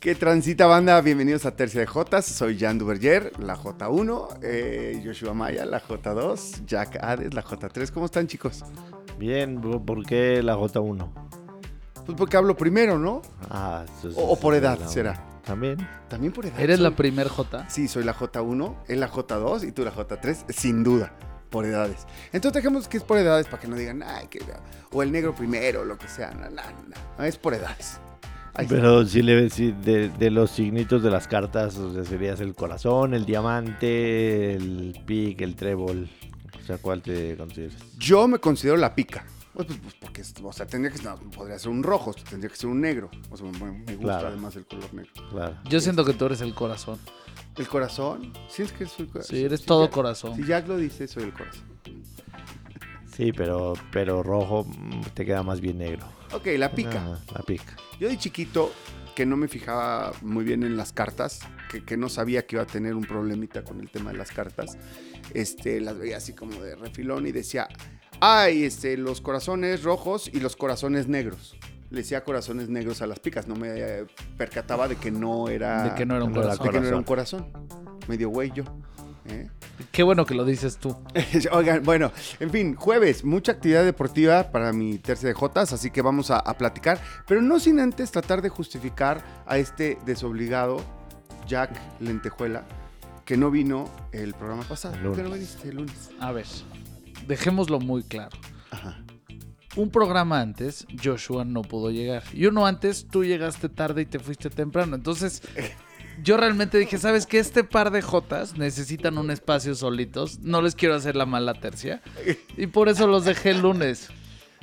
¿Qué transita banda? Bienvenidos a Tercia de Jotas. Soy Jan Duverger, la J1, eh, Joshua Maya, la J2, Jack Hades, la J3. ¿Cómo están chicos? Bien, ¿por qué la J1? Pues porque hablo primero, ¿no? Ah, eso es- O, o por edad, la- será. También. También por edad. ¿Eres soy- la primer J? Sí, soy la J1, él la J2 y tú la J3, sin duda, por edades. Entonces dejemos que es por edades para que no digan, ay, que... O el negro primero, lo que sea. No, no, no, es por edades. Ahí. Pero si le si de, de los signitos de las cartas, o sea, serías el corazón, el diamante, el pic, el trébol. O sea, ¿cuál te consideras? Yo me considero la pica. Pues, pues, pues, porque, es- o sea, tendría que no, podría ser un rojo, tendría que ser un negro. O sea, me, me gusta Claro. además el color negro. Claro. Yo siento que tú eres el corazón. El corazón, ¿sientes que soy corazón? Sí, eres todo Jack- corazón. Si Jack lo dice, soy el corazón. Sí, pero, pero rojo mm, te queda más bien negro. Ok, la pica. Ah, la pica. Yo de chiquito, que no me fijaba muy bien en las cartas, que, que no sabía que iba a tener un problemita con el tema de las cartas, este, las veía así como de refilón y decía, ay, este, los corazones rojos y los corazones negros. Le decía corazones negros a las picas, no me eh, percataba de que no era... De que no era un era de corazón. que no era un corazón. Medio güey yo. ¿eh? Qué bueno que lo dices tú. Oigan, bueno, en fin, jueves, mucha actividad deportiva para mi tercia de Jotas, así que vamos a, a platicar, pero no sin antes tratar de justificar a este desobligado Jack Lentejuela, que no vino el programa pasado. ¿Por qué no viniste el lunes? A ver, dejémoslo muy claro. Ajá. Un programa antes, Joshua no pudo llegar. Y uno antes, tú llegaste tarde y te fuiste temprano. Entonces, yo realmente dije, ¿sabes qué? Este par de Jotas necesitan un espacio solitos. No les quiero hacer la mala tercia. Y por eso los dejé el lunes.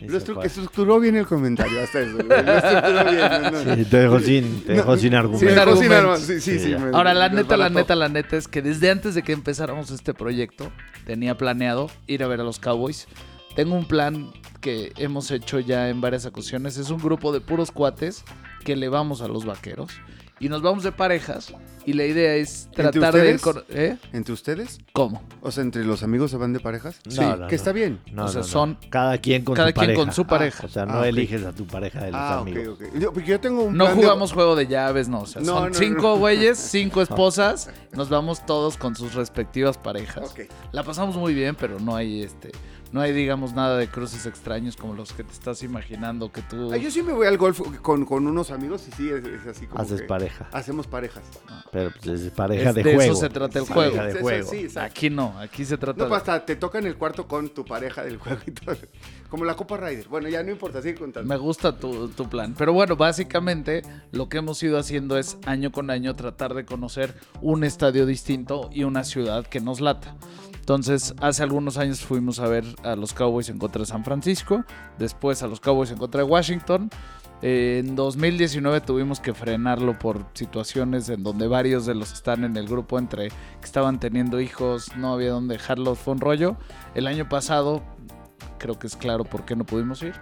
Lo estru- estructuró bien el comentario, hasta eso. Lo estructuró bien. no, no. Sí, te dejó sin, te dejó sin Sí, argumento. me dejó sin argumentos. sí, sí, Sí, me- Ahora, la me neta, la neta, la neta es que desde antes de que empezáramos este proyecto, tenía planeado ir a ver a los Cowboys. Tengo un plan que hemos hecho ya en varias ocasiones. Es un grupo de puros cuates que le vamos a los vaqueros. Y nos vamos de parejas. Y la idea es tratar de ir con... ¿Eh? ¿Entre ustedes? ¿Cómo? O sea, ¿entre los amigos se van de parejas? No, sí, no, que no. está bien. No, O sea, no, no. son- cada quien con cada su quien pareja. con su pareja. O sea, no Ah, eliges a tu pareja de los Ah, ok, amigos. ok. Yo, porque yo tengo un No plan de- jugamos juego de llaves, no. O sea, No, son no, cinco no. güeyes, cinco esposas. Nos vamos todos con sus respectivas parejas. Ok. La pasamos muy bien, pero no hay este, no hay digamos nada de cruces extraños como los que te estás imaginando que tú. Ah, yo sí me voy al golf con, con unos amigos y sí, es, es así como Haces que pareja. Hacemos parejas. Pero pues, es pareja Es- de, de eso juego. se trata el Sí, juego. pareja de Eso juego. sí, exacto. Aquí no, aquí se trata No, de- pues hasta te toca en el cuarto con tu pareja del juego y todo. Como la Copa Rider. Bueno, ya no importa, sigue contando. Me gusta tu, tu plan. Pero bueno, básicamente lo que hemos ido haciendo es año con año tratar de conocer un estadio distinto y una ciudad que nos lata. Entonces, hace algunos años fuimos a ver a los Cowboys en contra de San Francisco, después a los Cowboys en contra de Washington. En 2019 tuvimos que frenarlo por situaciones en donde varios de los que están en el grupo entre que estaban teniendo hijos, no había dónde dejarlos, fue un rollo. El año pasado, creo que es claro por qué no pudimos ir.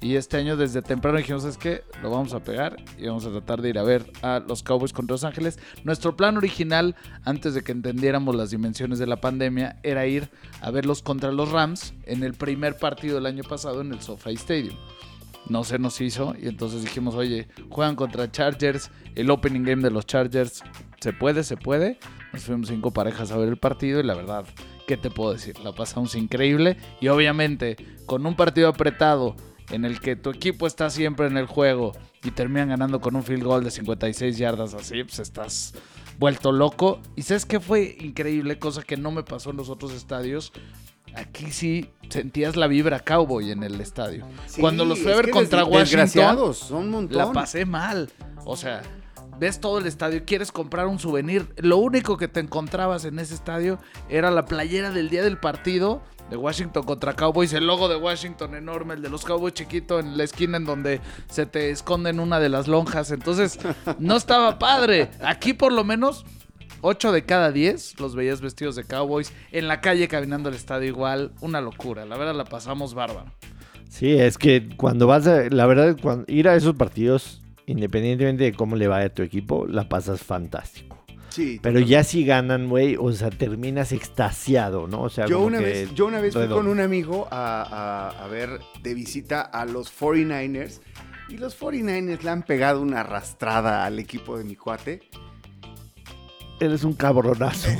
Y este año desde temprano dijimos, es que lo vamos a pegar y vamos a tratar de ir a ver a los Cowboys contra Los Ángeles. Nuestro plan original, antes de que entendiéramos las dimensiones de la pandemia, era ir a verlos contra los Rams en el primer partido del año pasado en el SoFi Stadium. No se nos hizo y entonces dijimos, oye, juegan contra Chargers, el opening game de los Chargers, se puede, se puede. Nos fuimos cinco parejas a ver el partido y la verdad, ¿qué te puedo decir? La pasamos increíble y obviamente con un partido apretado en el que tu equipo está siempre en el juego y terminan ganando con un field goal de 56 yardas así, pues estás vuelto loco. Y sabes que fue increíble, cosa que no me pasó en los otros estadios. Aquí sí sentías la vibra cowboy en el estadio. Sí, Cuando los fui a ver contra Washington, son un la pasé mal. O sea, ves todo el estadio, quieres comprar un souvenir. Lo único que te encontrabas en ese estadio era la playera del día del partido de Washington contra Cowboys, el logo de Washington enorme, el de los Cowboys chiquito en la esquina en donde se te esconde en una de las lonjas. Entonces, no estaba padre. Aquí por lo menos 8 de cada 10 los veías vestidos de Cowboys, en la calle caminando al estadio igual, una locura. La verdad la pasamos bárbaro. Sí, es que cuando vas a, la verdad, ir a esos partidos, independientemente de cómo le vaya a tu equipo, la pasas fantástico. Sí. Pero ya si ganan, güey, o sea, terminas extasiado, ¿no? O sea, Yo una, vez, yo una vez fui con un amigo a, a- a ver de visita a los 49ers y los 49ers le han pegado una arrastrada al equipo de mi cuate. Eres un cabronazo.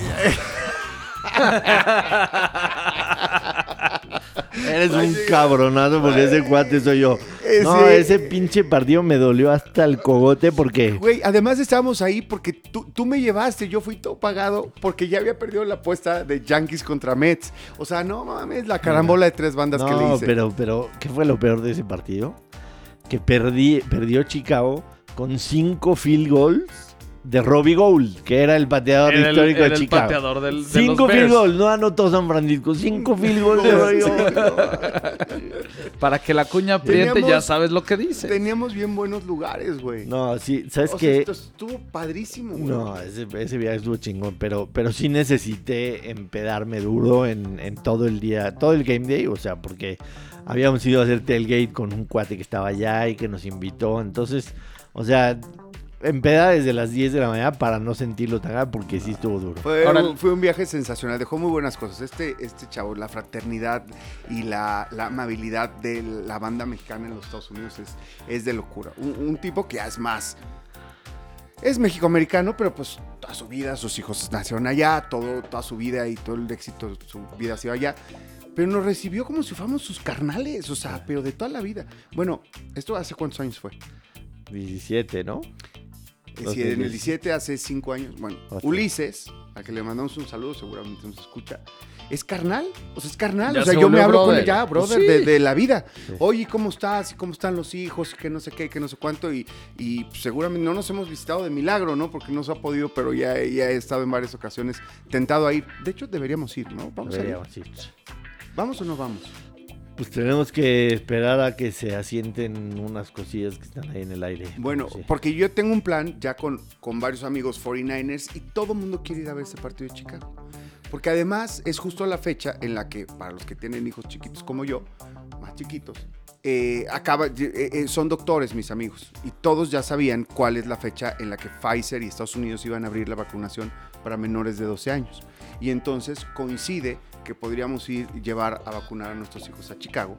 Eres un cabronazo porque ese cuate soy yo. No, Ese- ese pinche partido me dolió hasta el cogote porque... Güey, además estábamos ahí porque tú, tú me llevaste, yo fui todo pagado porque ya había perdido la apuesta de Yankees contra Mets. O sea, no mames, la carambola de tres bandas que le No, hice. pero, pero, ¿qué fue lo peor de ese partido? Que perdí, perdió Chicago con cinco field goals de Robbie Gould, que era el pateador Era el- histórico era de el Chicago. pateador del- de cinco los field goals, no anotó San Francisco, cinco field goals de Robbie Gould. Para que la cuña apriete, ya sabes lo que dice. Teníamos bien buenos lugares, güey. No, sí, ¿sabes O sea, qué? esto estuvo padrísimo, güey. No, ese, ese viaje estuvo chingón, pero, pero sí necesité empedarme duro en, en todo el día, todo el game day, o sea, porque habíamos ido a hacer tailgate con un cuate que estaba allá y que nos invitó, entonces, o sea, empeda desde las 10 de la mañana para no sentirlo tan grave, porque sí estuvo duro. Fue, Ahora- un- fue un viaje sensacional, dejó muy buenas cosas. Este, este chavo, la fraternidad y la, la amabilidad de la banda mexicana en los Estados Unidos es, es de locura. Un, un tipo que es más. Es mexicoamericano, pero pues toda su vida, sus hijos nacieron allá, todo, toda su vida y todo el éxito de su vida ha sido allá. Pero nos recibió como si fuéramos sus carnales, o sea, pero de toda la vida. Bueno, ¿esto hace cuántos años fue? 17, ¿no? Los sí, en el 17. 17, hace 5 años. Bueno, Hostia. Ulises, a que le mandamos un saludo, seguramente nos escucha. Es carnal, o sea, es carnal. Ya o sea, se yo me hablo con él ya, brother, Sí. de, de la vida. Sí. Oye, ¿cómo estás? ¿Y cómo están los hijos? Que no sé qué, que no sé cuánto. Y, y seguramente no nos hemos visitado de milagro, ¿no? Porque no se ha podido, pero ya, ya he estado en varias ocasiones tentado a ir. De hecho, deberíamos ir, ¿no? Vamos a ir. Deberíamos ir. ¿Vamos o no vamos? Pues tenemos que esperar a que se asienten unas cosillas que están ahí en el aire. Bueno, Sí. porque yo tengo un plan ya con, con varios amigos 49ers y todo el mundo quiere ir a ver ese partido de Chicago. Porque además es justo la fecha en la que, para los que tienen hijos chiquitos como yo, más chiquitos, eh, acaba, eh, eh, son doctores mis amigos y todos ya sabían cuál es la fecha en la que Pfizer y Estados Unidos iban a abrir la vacunación para menores de 12 años. Y entonces coincide que podríamos ir y llevar a vacunar a nuestros hijos a Chicago,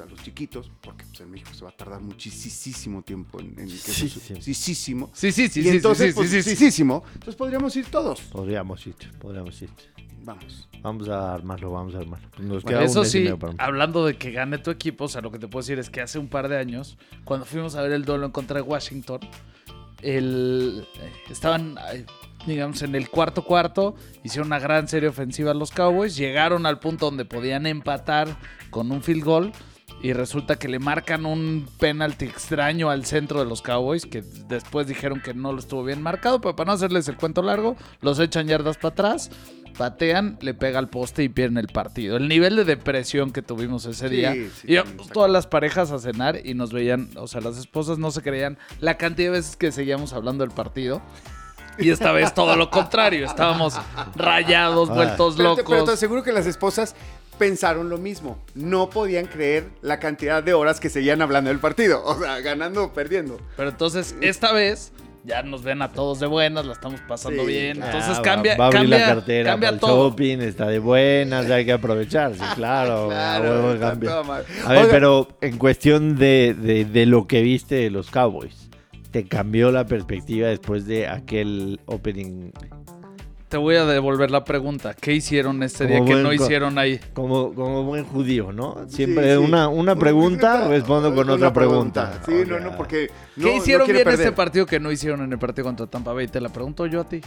a los chiquitos, porque pues, en México se va a tardar muchísimo tiempo en, en que eso Sí, su- sí. Sí, sí, sí, y sí, entonces, sí, sí, pues, sí, sí. muchísimo. Entonces podríamos ir todos. Podríamos ir, podríamos ir. Vamos. Vamos a armarlo, vamos a armarlo. Nos Bueno, queda un Eso y sí, medio para- hablando de que gane tu equipo, o sea, lo que te puedo decir es que hace un par de años, cuando fuimos a ver el duelo en contra de Washington, el, eh, estaban, eh, digamos, en el cuarto cuarto, hicieron una gran serie ofensiva los Cowboys, llegaron al punto donde podían empatar con un field goal. Y resulta que le marcan un penalti extraño al centro de los Cowboys, que después dijeron que no lo estuvo bien marcado, pero para no hacerles el cuento largo, los echan yardas para atrás, patean, le pega al poste y pierden el partido. El nivel de depresión que tuvimos ese Sí, día. sí, íbamos también está todas las parejas a cenar y nos veían, o sea, las esposas no se creían la cantidad de veces que seguíamos hablando del partido. Y esta vez todo lo contrario, estábamos rayados, vueltos Pero te, pero te locos. aseguro que las esposas pensaron lo mismo. No podían creer la cantidad de horas que seguían hablando del partido. O sea, ganando o perdiendo. Pero entonces, esta vez ya nos ven a todos de buenas, la estamos pasando Sí, bien. claro. Entonces Ah, cambia, va, a abrir cambia, la cartera cambia para el todo. shopping, está de buenas, hay que aprovechar, sí, claro, a ver, Oiga, pero en cuestión de, de- de lo que viste de los Cowboys, ¿te cambió la perspectiva después de aquel opening? Te voy a devolver la pregunta. ¿Qué hicieron este Como día que no hicieron ahí? Como, como buen judío, ¿no? Siempre Sí, sí. Una, una pregunta, respondo con Una otra pregunta. Sí, no, no, porque. ¿Qué no- hicieron bien perder. este partido que no hicieron en el partido contra Tampa Bay? Te la pregunto yo a ti.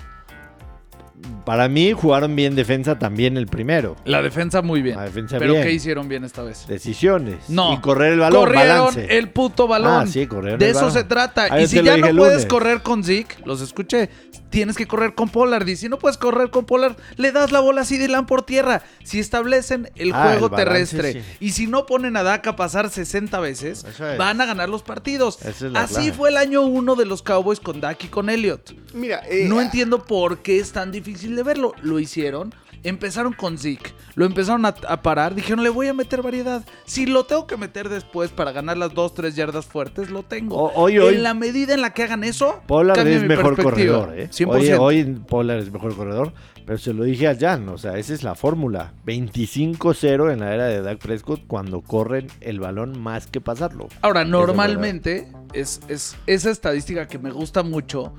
Para mí jugaron bien defensa también el primero. La defensa muy bien. La defensa Pero bien. ¿qué hicieron bien esta vez? Decisiones. No. Y correr el balón, Corrieron balance. el puto balón. Ah, sí, corrieron De el eso balón. se trata. Ah, y si ya no puedes lunes. correr con Zeke, los escuché, tienes que correr con Pollard. Y si no puedes correr con Pollard, le das la bola a Dylan por tierra. Si establecen el Ah, juego el balance, terrestre sí. y si no ponen a Dak a pasar 60 veces, es. van a ganar los partidos. Es Así clave. fue el año uno de los Cowboys con Dak y con Elliott. Mira, eh, No ah, entiendo por qué es tan difícil de verlo. Lo hicieron. Empezaron con Zeke, lo empezaron a, a parar, dijeron le voy a meter variedad. Si lo tengo que meter después para ganar las 2, 3 yardas fuertes, lo tengo. O- hoy, hoy, en la medida en la que hagan eso, Pollard es mi mejor corredor, ¿eh? 100%. Hoy, hoy Pollard es mejor corredor, pero se lo dije a Jan, o sea, esa es la fórmula. 25-0 en la era de Dak Prescott cuando corren el balón más que pasarlo. Ahora, normalmente es, es esa estadística que me gusta mucho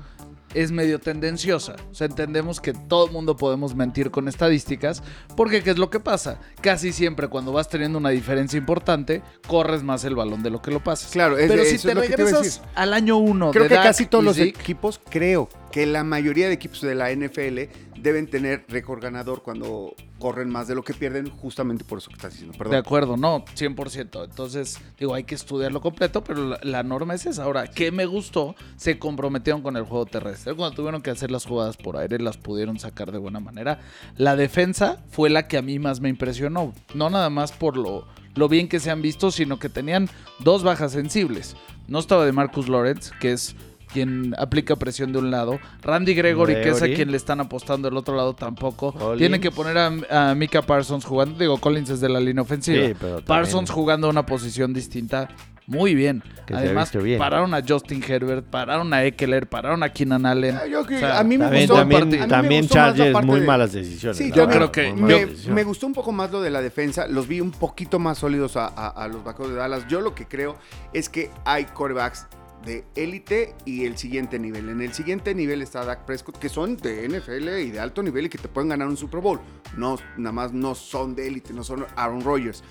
es medio tendenciosa. O sea, entendemos que todo el mundo podemos mentir con estadísticas, porque ¿qué es lo que pasa? Casi siempre cuando vas teniendo una diferencia importante, corres más el balón de lo que lo pasas. Claro, es- Pero si te regresas al año 1 Creo de que Dak casi todos los Zeke, equipos, creo que la mayoría de equipos de la NFL deben tener récord ganador cuando corren más de lo que pierden, justamente por eso que estás diciendo. De acuerdo, no, 100%. Entonces, digo, hay que estudiarlo completo, pero la, la norma es esa. Ahora, ¿qué me gustó? Se comprometieron con el juego terrestre. Cuando tuvieron que hacer las jugadas por aire, las pudieron sacar de buena manera. La defensa fue la que a mí más me impresionó. No nada más por lo, lo bien que se han visto, sino que tenían dos bajas sensibles. No estaba de Marcus Lawrence, que es quien aplica presión de un lado. Randy Gregory, que es a Gregory. quien le están apostando del otro lado, tampoco. Collins. Tienen que poner a, a Mika Parsons jugando. Digo, Collins es de la línea ofensiva. Sí, pero también- Parsons jugando una posición distinta. Muy bien. Que Además, bien. pararon a Justin Herbert, pararon a Eckler, pararon a Keenan Allen. Yo que- O sea, a mí me También, gustó, también, también gustó Chargers, parte muy de- malas decisiones. Sí, yo creo que- me, gustó un poco más lo de la defensa. Los vi un poquito más sólidos a, a- a los vaqueros de Dallas. Yo lo que creo es que hay corebacks de élite y el siguiente nivel. En el siguiente nivel está Dak Prescott, que son de NFL y de alto nivel y que te pueden ganar un Super Bowl. No, nada más no son de élite, no son Aaron Rodgers.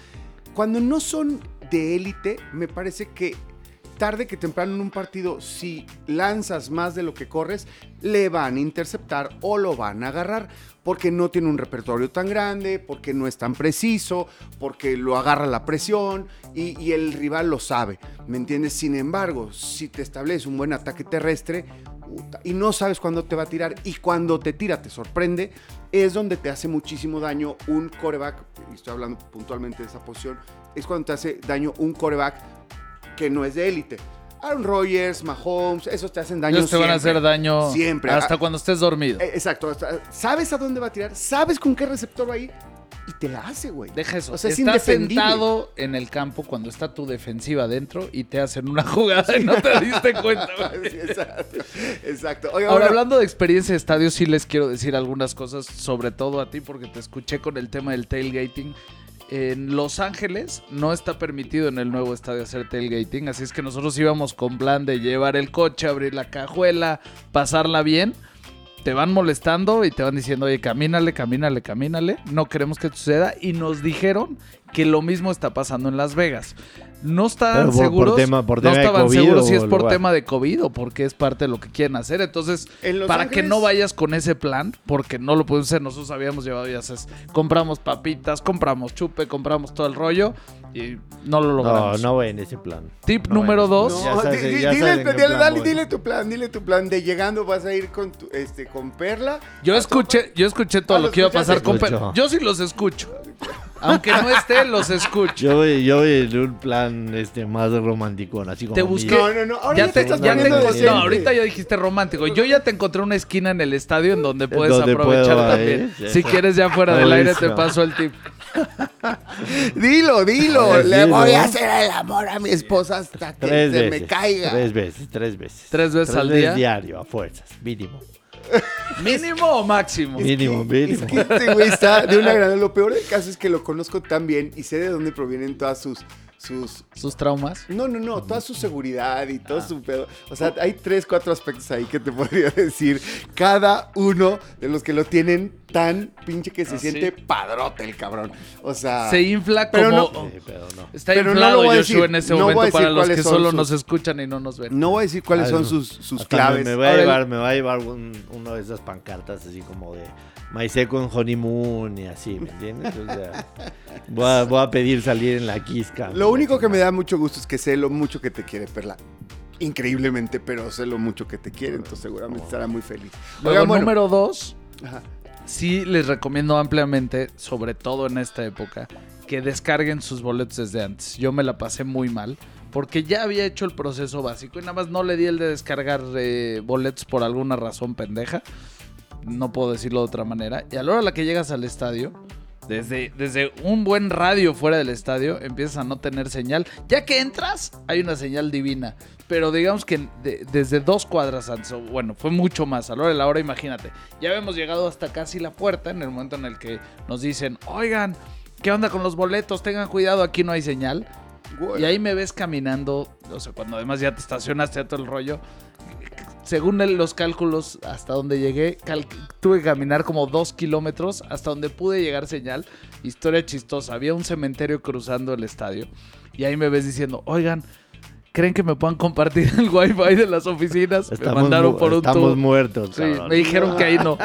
Cuando no son de élite, me parece que tarde que temprano en un partido, si lanzas más de lo que corres, le van a interceptar o lo van a agarrar. Porque no tiene un repertorio tan grande, porque no es tan preciso, porque lo agarra la presión y, y el rival lo sabe. ¿Me entiendes? Sin embargo, si te estableces un buen ataque terrestre y no sabes cuándo te va a tirar y cuando te tira te sorprende, es donde te hace muchísimo daño un coreback. Y estoy hablando puntualmente de esa posición. Es cuando te hace daño un coreback que no es de élite. Aaron Rodgers, Mahomes, esos te hacen daño Ellos te van a hacer daño Siempre. hasta Ah, cuando estés dormido. eh, Exacto. hasta- sabes a dónde va a tirar, sabes con qué receptor va a ir y te la hace, güey. Deja eso. O sea, es Estás indefendible. sentado en el campo cuando está tu defensiva adentro y te hacen una jugada y no te diste cuenta. güey. Sí, exacto. Exacto. Oiga, Ahora, bueno, hablando de experiencia de estadio, sí les quiero decir algunas cosas, sobre todo a ti, porque te escuché con el tema del tailgating. En Los Ángeles no está permitido en el nuevo estadio hacer tailgating, así es que nosotros íbamos con plan de llevar el coche, abrir la cajuela, pasarla bien. Te van molestando y te van diciendo, oye, camínale, camínale, camínale. No queremos que suceda. Y nos dijeron que lo mismo está pasando en Las Vegas. No estaban Pero por- por seguros. tema- por no tema de estaban COVID seguros si es por lugar. tema de COVID o porque es parte de lo que quieren hacer. Entonces, En para que no vayas con ese plan, porque no lo podemos hacer. Nosotros habíamos llevado, ya sabes, compramos papitas, compramos chupe, compramos todo el rollo y no lo No, logramos. no voy en ese plan. Tip No, número dos. No, sabes- dile, dile- plan dale- voy. dile tu plan, dile tu plan. De llegando vas a ir con, tu- este, con Perla. Yo escuché, yo escuché todo Ah, lo ¿lo que iba a pasar con Escucho. Pe- Yo sí los escucho. Aunque no esté, los escucho. Yo voy, yo voy en un plan este, más romántico, así como Te busqué. No, no, no. Ahora Ya ya, te, estás ya te poniendo encont- encont- decente. no, ahorita ya dijiste romántico. Yo ya te encontré una esquina en el estadio en donde puedes Donde aprovechar puedo, también. ¿eh? Si quieres ya fuera del aire te paso el tip. Dilo, dilo. Ver, Le dilo. voy a hacer el amor a mi esposa hasta que Tres se veces. me caiga. Tres veces, tres veces. ¿Tres veces al día? diario, a fuerzas, mínimo. ¿Mínimo o máximo? Es Mínimo, que- mínimo. Es que este güey está de una gran... Lo peor del caso es que lo conozco tan bien y sé de dónde provienen todas sus... sus ¿Sus traumas? no, no, no, toda su seguridad y todo su pedo. O sea, hay tres, cuatro aspectos ahí que te podría decir. Cada uno de los que lo tienen tan pinche que se ¿Ah, siente sí? padrote el cabrón. O sea... Se infla pero como... no- Sí, pero no. Está Pero no inflado lo voy a Joshua decir, en ese no voy momento para los que solo sus- nos escuchan y no nos ven. No voy a decir cuáles Ah, son no. sus, sus Hasta me- claves. Me, voy a llevar, me va a llevar un- uno de esas pancartas así como de My Second Honeymoon y así, ¿me entiendes? O sea, voy, a, voy a pedir salir en la quisca. Lo único que me da mucho gusto es que sé lo mucho que te quiere Perla. Increíblemente, pero sé lo mucho que te quiere, entonces seguramente estará muy feliz. Luego, bueno, número dos, ajá. sí les recomiendo ampliamente, sobre todo en esta época, que descarguen sus boletos desde antes. Yo me la pasé muy mal. Porque ya había hecho el proceso básico y nada más no le di el de descargar eh, boletos por alguna razón pendeja. No puedo decirlo de otra manera. Y a la hora a la que llegas al estadio, desde, desde un buen radio fuera del estadio, empiezas a no tener señal. Ya que entras, hay una señal divina. Pero digamos que de- desde dos cuadras antes, bueno, fue mucho más. A la hora de la hora, imagínate. Ya habíamos llegado hasta casi la puerta en el momento en el que nos dicen, oigan, ¿qué onda con los boletos? Tengan cuidado, aquí no hay señal. Y ahí me ves caminando, o sea, cuando además ya te estacionaste a todo el rollo. Según los cálculos, hasta donde llegué, tuve que caminar como dos kilómetros hasta donde pude llegar señal. Historia chistosa, había un cementerio cruzando el estadio. Y ahí me ves diciendo, oigan, ¿creen que me puedan compartir el wifi de las oficinas? me mandaron por un estamos tubo. muertos. Sí, me dijeron que ahí no.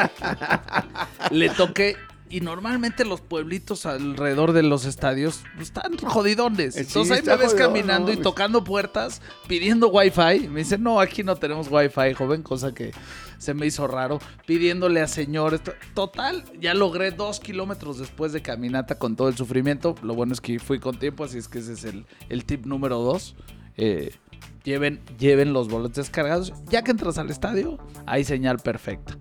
Le toqué. Y normalmente los pueblitos alrededor de los estadios están jodidones. Eh, sí, Entonces ahí me ves jodidón, caminando no y tocando puertas, pidiendo wifi. Me dicen, no, aquí no tenemos wifi, joven, cosa que se me hizo raro. Pidiéndole a señores. To- Total, ya logré dos kilómetros después de caminata con todo el sufrimiento. Lo bueno es que fui con tiempo, así es que ese es el, el tip número dos. Eh, lleven, lleven los boletos descargados. Ya que entras al estadio, hay señal perfecta.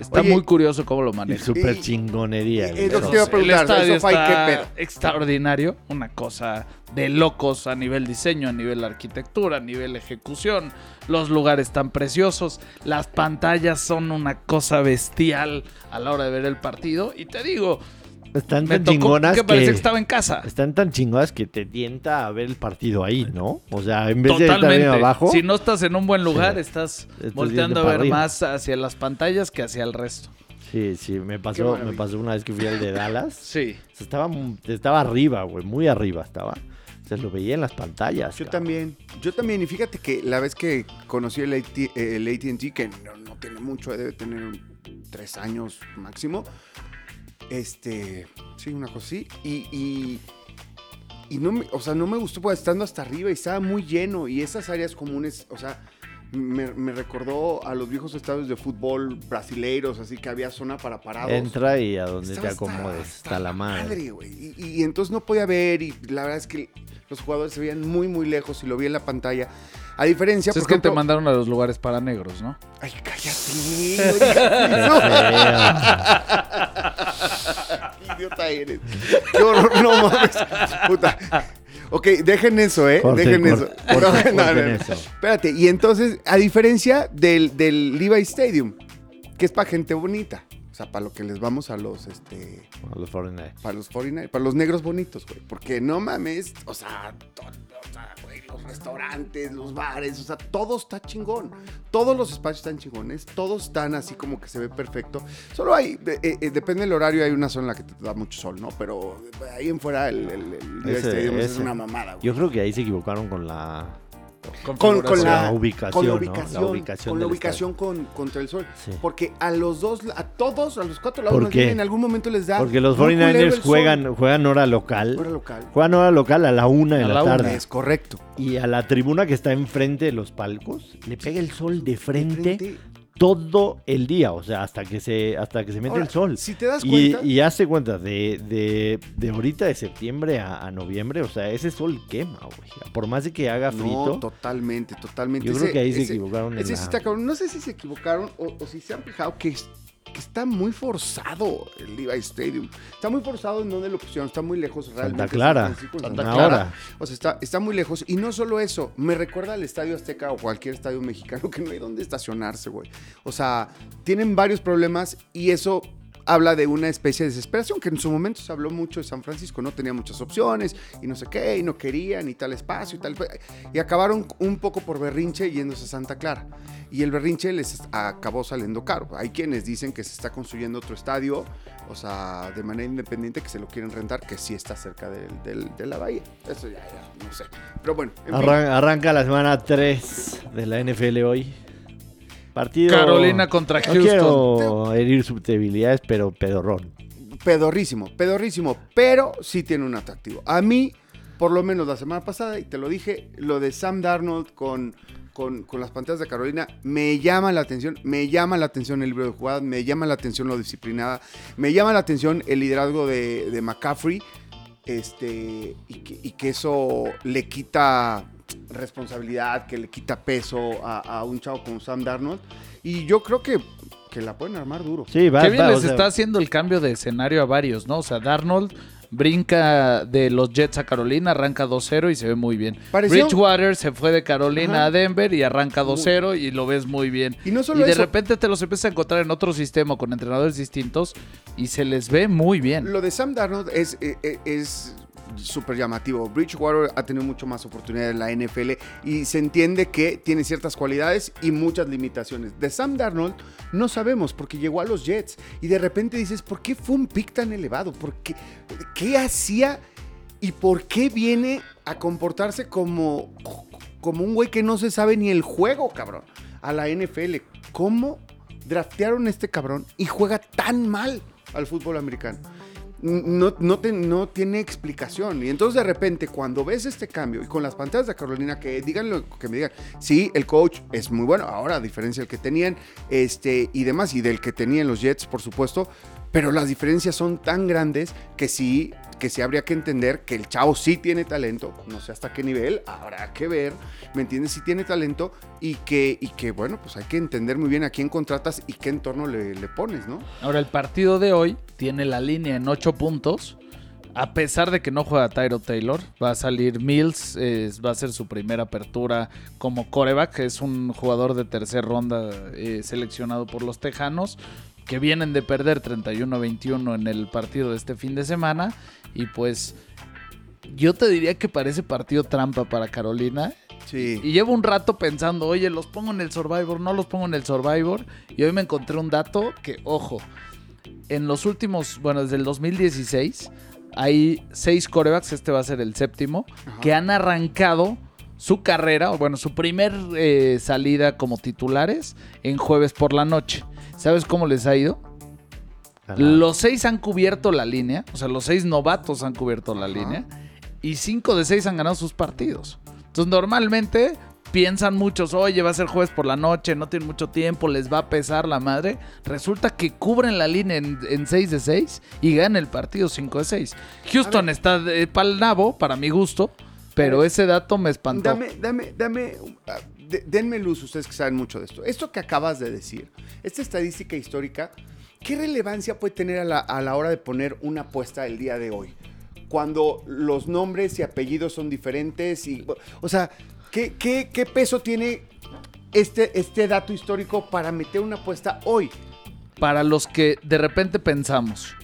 Está Oye, muy curioso cómo lo Y manejan. súper chingonería. y- güey. es lo que Eso te iba a sí, preguntar, el estadio ¿el sofá y qué está pedo? extraordinario, una cosa de locos a nivel diseño, a nivel arquitectura, a nivel ejecución. Los lugares tan preciosos, las pantallas son una cosa bestial a la hora de ver el partido. Y te digo, Están tan tocó chingonas que que, que estaba en casa. están tan chingonas que te tienta a ver el partido ahí, ¿no? O sea, en vez de estar ahí abajo, Si no estás en un buen lugar, Sí. estás Estás volteando a ver arriba. más hacia las pantallas que hacia el resto. sí, sí, me pasó, me pasó una vez que fui al de Dallas. Sí. O sea, estaba, estaba arriba, güey, muy arriba estaba. O sea, lo veía en las pantallas. Yo cabrón. también, yo también. Y fíjate que la vez que conocí el, AT- el ATT, que no, no tiene mucho, debe tener tres años máximo. Este, sí, una cosa así. Y, y, y no me, o sea, no me gustó pues, estando hasta arriba y estaba muy lleno. Y esas áreas comunes, o sea, me, me recordó a los viejos estadios de fútbol brasileiros, así que había zona para parados. Entra y a donde Estaba te acomodes. hasta- Está la madre. y- y entonces no podía ver y la verdad es que los jugadores se veían muy, muy lejos y lo vi en la pantalla. A diferencia, Si es por que te mandaron a los lugares para negros, ¿no? Ay, cállate. no eso. Idiota eres. Qué horror, no mames. Puta. Ok, dejen eso, ¿eh? Dejen eso. corten- No, no, no. eso. Espérate, y entonces, a diferencia del, del Levi Stadium, que es para gente bonita. O sea, para lo que les vamos a los, este, A los 49. para los 49, para los negros bonitos, güey. Porque no mames, o sea, to- o sea, güey, los restaurantes, los bares, o sea, todo está chingón. Todos los espacios están chingones, todos están así como que se ve perfecto. Solo hay, eh, eh, depende del horario, hay una zona en la que te da mucho sol, ¿no? Pero ahí en fuera el, el, Ese- es una mamada, güey. Yo creo que ahí se equivocaron con la. Con, la, La ubicación, con la ¿no? ubicación, La ubicación con la ubicación con, contra el sol. Sí. Porque a los dos, a todos, a los cuatro lados, en algún momento les da. Porque los un culero 49ers el sol. juegan, juegan hora local. Hora local. Juegan hora local a la una de A la, la una. tarde. Es correcto. Y a la tribuna que está enfrente de los palcos, le pega el sol de frente, frente. Todo el día. O sea, hasta que se, hasta que se mete Ahora, el sol. Si te das Y, cuenta. y hace cuenta, de, de, de ahorita de septiembre a, a noviembre, o sea, ese sol quema, güey. Por más de que haga no, frito, totalmente, totalmente. yo creo que ahí se ese- equivocaron en ese la... sí está cabrón. No sé si se equivocaron o, o si se han fijado que, que está muy forzado el Levi Stadium. Está muy forzado en donde lo pusieron. Está muy lejos realmente. Santa Clara. Santa Clara. O sea, está, está muy lejos. Y no solo eso, me recuerda al Estadio Azteca o cualquier estadio mexicano que no hay donde estacionarse, güey. O sea, tienen varios problemas y eso habla de una especie de desesperación, que en su momento se habló mucho de San Francisco, no tenía muchas opciones y no sé qué, y no querían y tal espacio y tal. Y acabaron un poco por berrinche yéndose a Santa Clara. Y el berrinche les acabó saliendo caro. Hay quienes dicen que se está construyendo otro estadio, o sea, de manera independiente, que se lo quieren rentar, que sí está cerca del- de la bahía. Eso ya, no sé. Pero bueno, en fin. Arran- arranca la semana 3 de la NFL hoy. Partido... Carolina contra No Houston. quiero herir susceptibilidades, pero pedorrón. pedorrísimo, pedorrísimo, pero sí tiene un atractivo. A mí, por lo menos la semana pasada, y te lo dije, lo de Sam Darnold con, con, con las pantallas de Carolina me llama la atención, me llama la atención el libro de jugadas, me llama la atención lo disciplinada, me llama la atención el liderazgo de, de McCaffrey, este, y, que, y que eso le quita responsabilidad, que le quita peso a, a un chavo como Sam Darnold. Y yo creo que, que la pueden armar duro. Sí, va, Qué bien va, les o sea, está haciendo el cambio de escenario a varios, ¿no? O sea, Darnold brinca de los Jets a Carolina, arranca 2-0 y se ve muy bien. Pareció- Bridgewater se fue de Carolina Ajá. a Denver y arranca 2-0 y lo ves muy bien. Y no Y solo de eso, repente te los empiezas a encontrar en otro sistema con entrenadores distintos y se les ve muy bien. lo de Sam Darnold es, eh, eh, es súper llamativo. Bridgewater ha tenido mucho más oportunidades en la NFL y se entiende que tiene ciertas cualidades y muchas limitaciones. De Sam Darnold no sabemos porque llegó a los Jets y de repente dices, ¿por qué fue un pick tan elevado? ¿Por qué, ¿Qué hacía y por qué viene a comportarse como, como un güey que no se sabe ni el juego, cabrón? A la NFL. ¿Cómo draftearon a este cabrón y juega tan mal al fútbol americano? No, no, te- no tiene explicación. Y entonces de repente cuando ves este cambio y con las pantallas de Carolina que digan lo que me digan, sí, el coach es muy bueno, ahora a diferencia del que tenían este, y demás, y del que tenían los Jets, por supuesto, pero las diferencias son tan grandes que sí, que sí habría que entender que el chavo sí tiene talento, no sé hasta qué nivel, habrá que ver, ¿me entiendes? Sí tiene talento y que, y que bueno, pues hay que entender muy bien a quién contratas y qué entorno le, le pones, ¿no? Ahora, el partido de hoy tiene la línea en 8 puntos. A pesar de que no juega Tyro Taylor, va a salir Mills, eh, va a ser su primera apertura como coreback, que es un jugador de tercera ronda eh, seleccionado por los Tejanos, que vienen de perder 31-21 en el partido de este fin de semana. Y pues yo te diría que parece partido trampa para Carolina. Sí. Y llevo un rato pensando, oye, los pongo en el Survivor, no los pongo en el Survivor. Y hoy me encontré un dato que, ojo, en los últimos, bueno, desde el 2016, hay seis corebacks, este va a ser el séptimo, Ajá. que han arrancado su carrera, o bueno, su primer eh, salida como titulares en jueves por la noche. ¿Sabes cómo les ha ido? Los seis han cubierto la línea, o sea, los seis novatos han cubierto la Ajá. línea, y cinco de seis han ganado sus partidos. Entonces, normalmente piensan muchos, oye, va a ser jueves por la noche, no tienen mucho tiempo, les va a pesar la madre. Resulta que cubren la línea en, 6 de 6 y ganan el partido 5 de 6. Houston está de pal nabo, para mi gusto, pero ese dato me espantó. Dame, dame, dame, ah, de- denme luz, ustedes que saben mucho de esto. Esto que acabas de decir, esta estadística histórica, ¿qué relevancia puede tener a la, a la hora de poner una apuesta el día de hoy? Cuando los nombres y apellidos son diferentes y, o sea, ¿qué, qué, qué peso tiene este, este dato histórico para meter una apuesta hoy? para los que de repente pensamos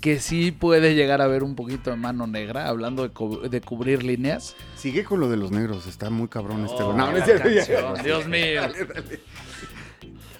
que sí puede llegar a haber un poquito de mano negra, hablando de, cu- de cubrir líneas. Sigue con lo de los negros, está muy cabrón este. Oh, güey. no, no canción, Dios mío.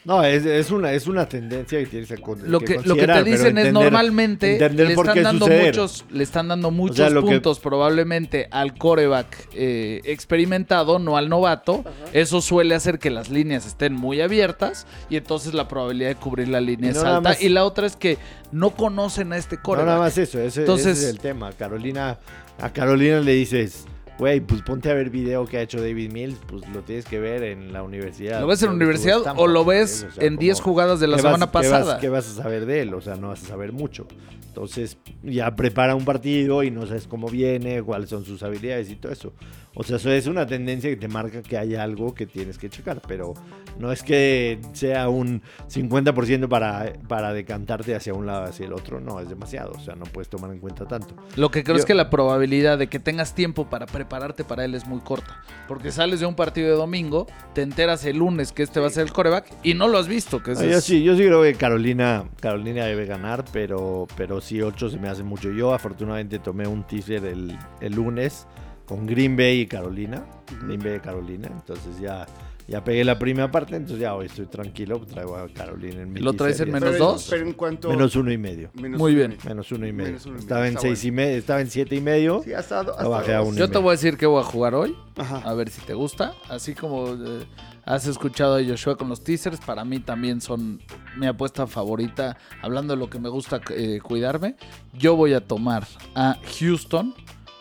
No, es, es una, es una tendencia que tienes que Lo que, lo que te dicen es normalmente entender le por están qué dando suceder. muchos, le están dando muchos sea, lo que- puntos probablemente al coreback eh, experimentado, no al novato. Eso suele hacer que las líneas estén muy abiertas y entonces la probabilidad de cubrir la línea Y es no alta. más- Y la otra es que no conocen a este No, coreback. nada más eso, ese, Entonces- ese es el tema. Carolina, a Carolina le dices, güey, pues ponte a ver video que ha hecho David Mills, pues lo tienes que ver en la universidad. ¿Lo ves en la universidad Stanford, o lo ves O sea, en 10 como- jugadas de la ¿qué vas- semana qué vas- pasada? ¿Qué vas a saber de él? O sea, no vas a saber mucho. Entonces, ya prepara un partido y no sabes cómo viene, cuáles son sus habilidades y todo eso. O sea, eso es una tendencia que te marca que hay algo que tienes que checar, pero no es que sea un 50% para, para decantarte hacia un lado hacia el otro, no, es demasiado. O sea, no puedes tomar en cuenta tanto. Lo que creo Yo- es que la probabilidad de que tengas tiempo para prepararte para él es muy corta. Porque sales de un partido de domingo, te enteras el lunes que este va a ser el coreback y no lo has visto. Que No, ese yo es- sí, yo sí creo que Carolina, Carolina debe ganar, pero, pero sí 8 se me hace mucho. Yo afortunadamente tomé un teaser el, el lunes con Green Bay y Carolina. Green Bay y Carolina. Entonces ya, ya pegué la primera parte, entonces ya hoy estoy tranquilo. Traigo a Carolina en mi ¿Lo traes en menos Pero- dos? Pero en cuanto... Menos uno y medio. menos Muy uno bien. Menos uno y medio. Menos uno y medio, Estaba en está seis bueno. y medio, estaba en siete y medio. Sí, hasta, hasta Lo bajé a dos. un- Yo te voy a decir que voy a jugar hoy. Ajá. A ver si te gusta. Así como eh, has escuchado a Joshua con los teasers, para mí también son mi apuesta favorita. Hablando de lo que me gusta eh, cuidarme, yo voy a tomar a Houston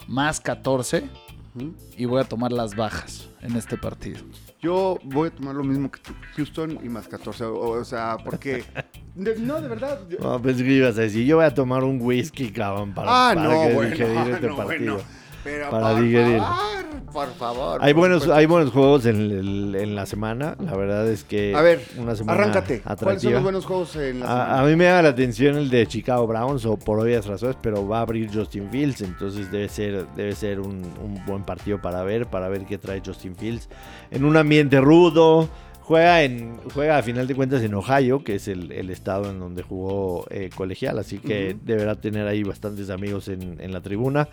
más 14 Ujú. y voy a tomar las bajas en este partido. Yo voy a tomar lo mismo que tú, Houston y más 14. O, o sea, porque. de- no, de verdad. yo- No, pensé que ibas a decir, yo voy a tomar un whisky, cabrón, para, ah, para no, que bueno. ah, este no, partido. bueno. Pero Para digerir. por favor. Hay por buenos, supuesto. hay buenos juegos en, en la semana. La verdad es que A ver, una semana arráncate. ¿Cuáles son los buenos juegos en la A, semana? a mí me llama la atención el de Chicago Browns, o por obvias razones, pero va a abrir Justin Fields, entonces debe ser, debe ser un, un buen partido para ver, para ver qué trae Justin Fields. En un ambiente rudo, juega, en, juega a final de cuentas en Ohio, que es el, el estado en donde jugó eh, colegial, así que deberá tener ahí bastantes amigos en, en la tribuna.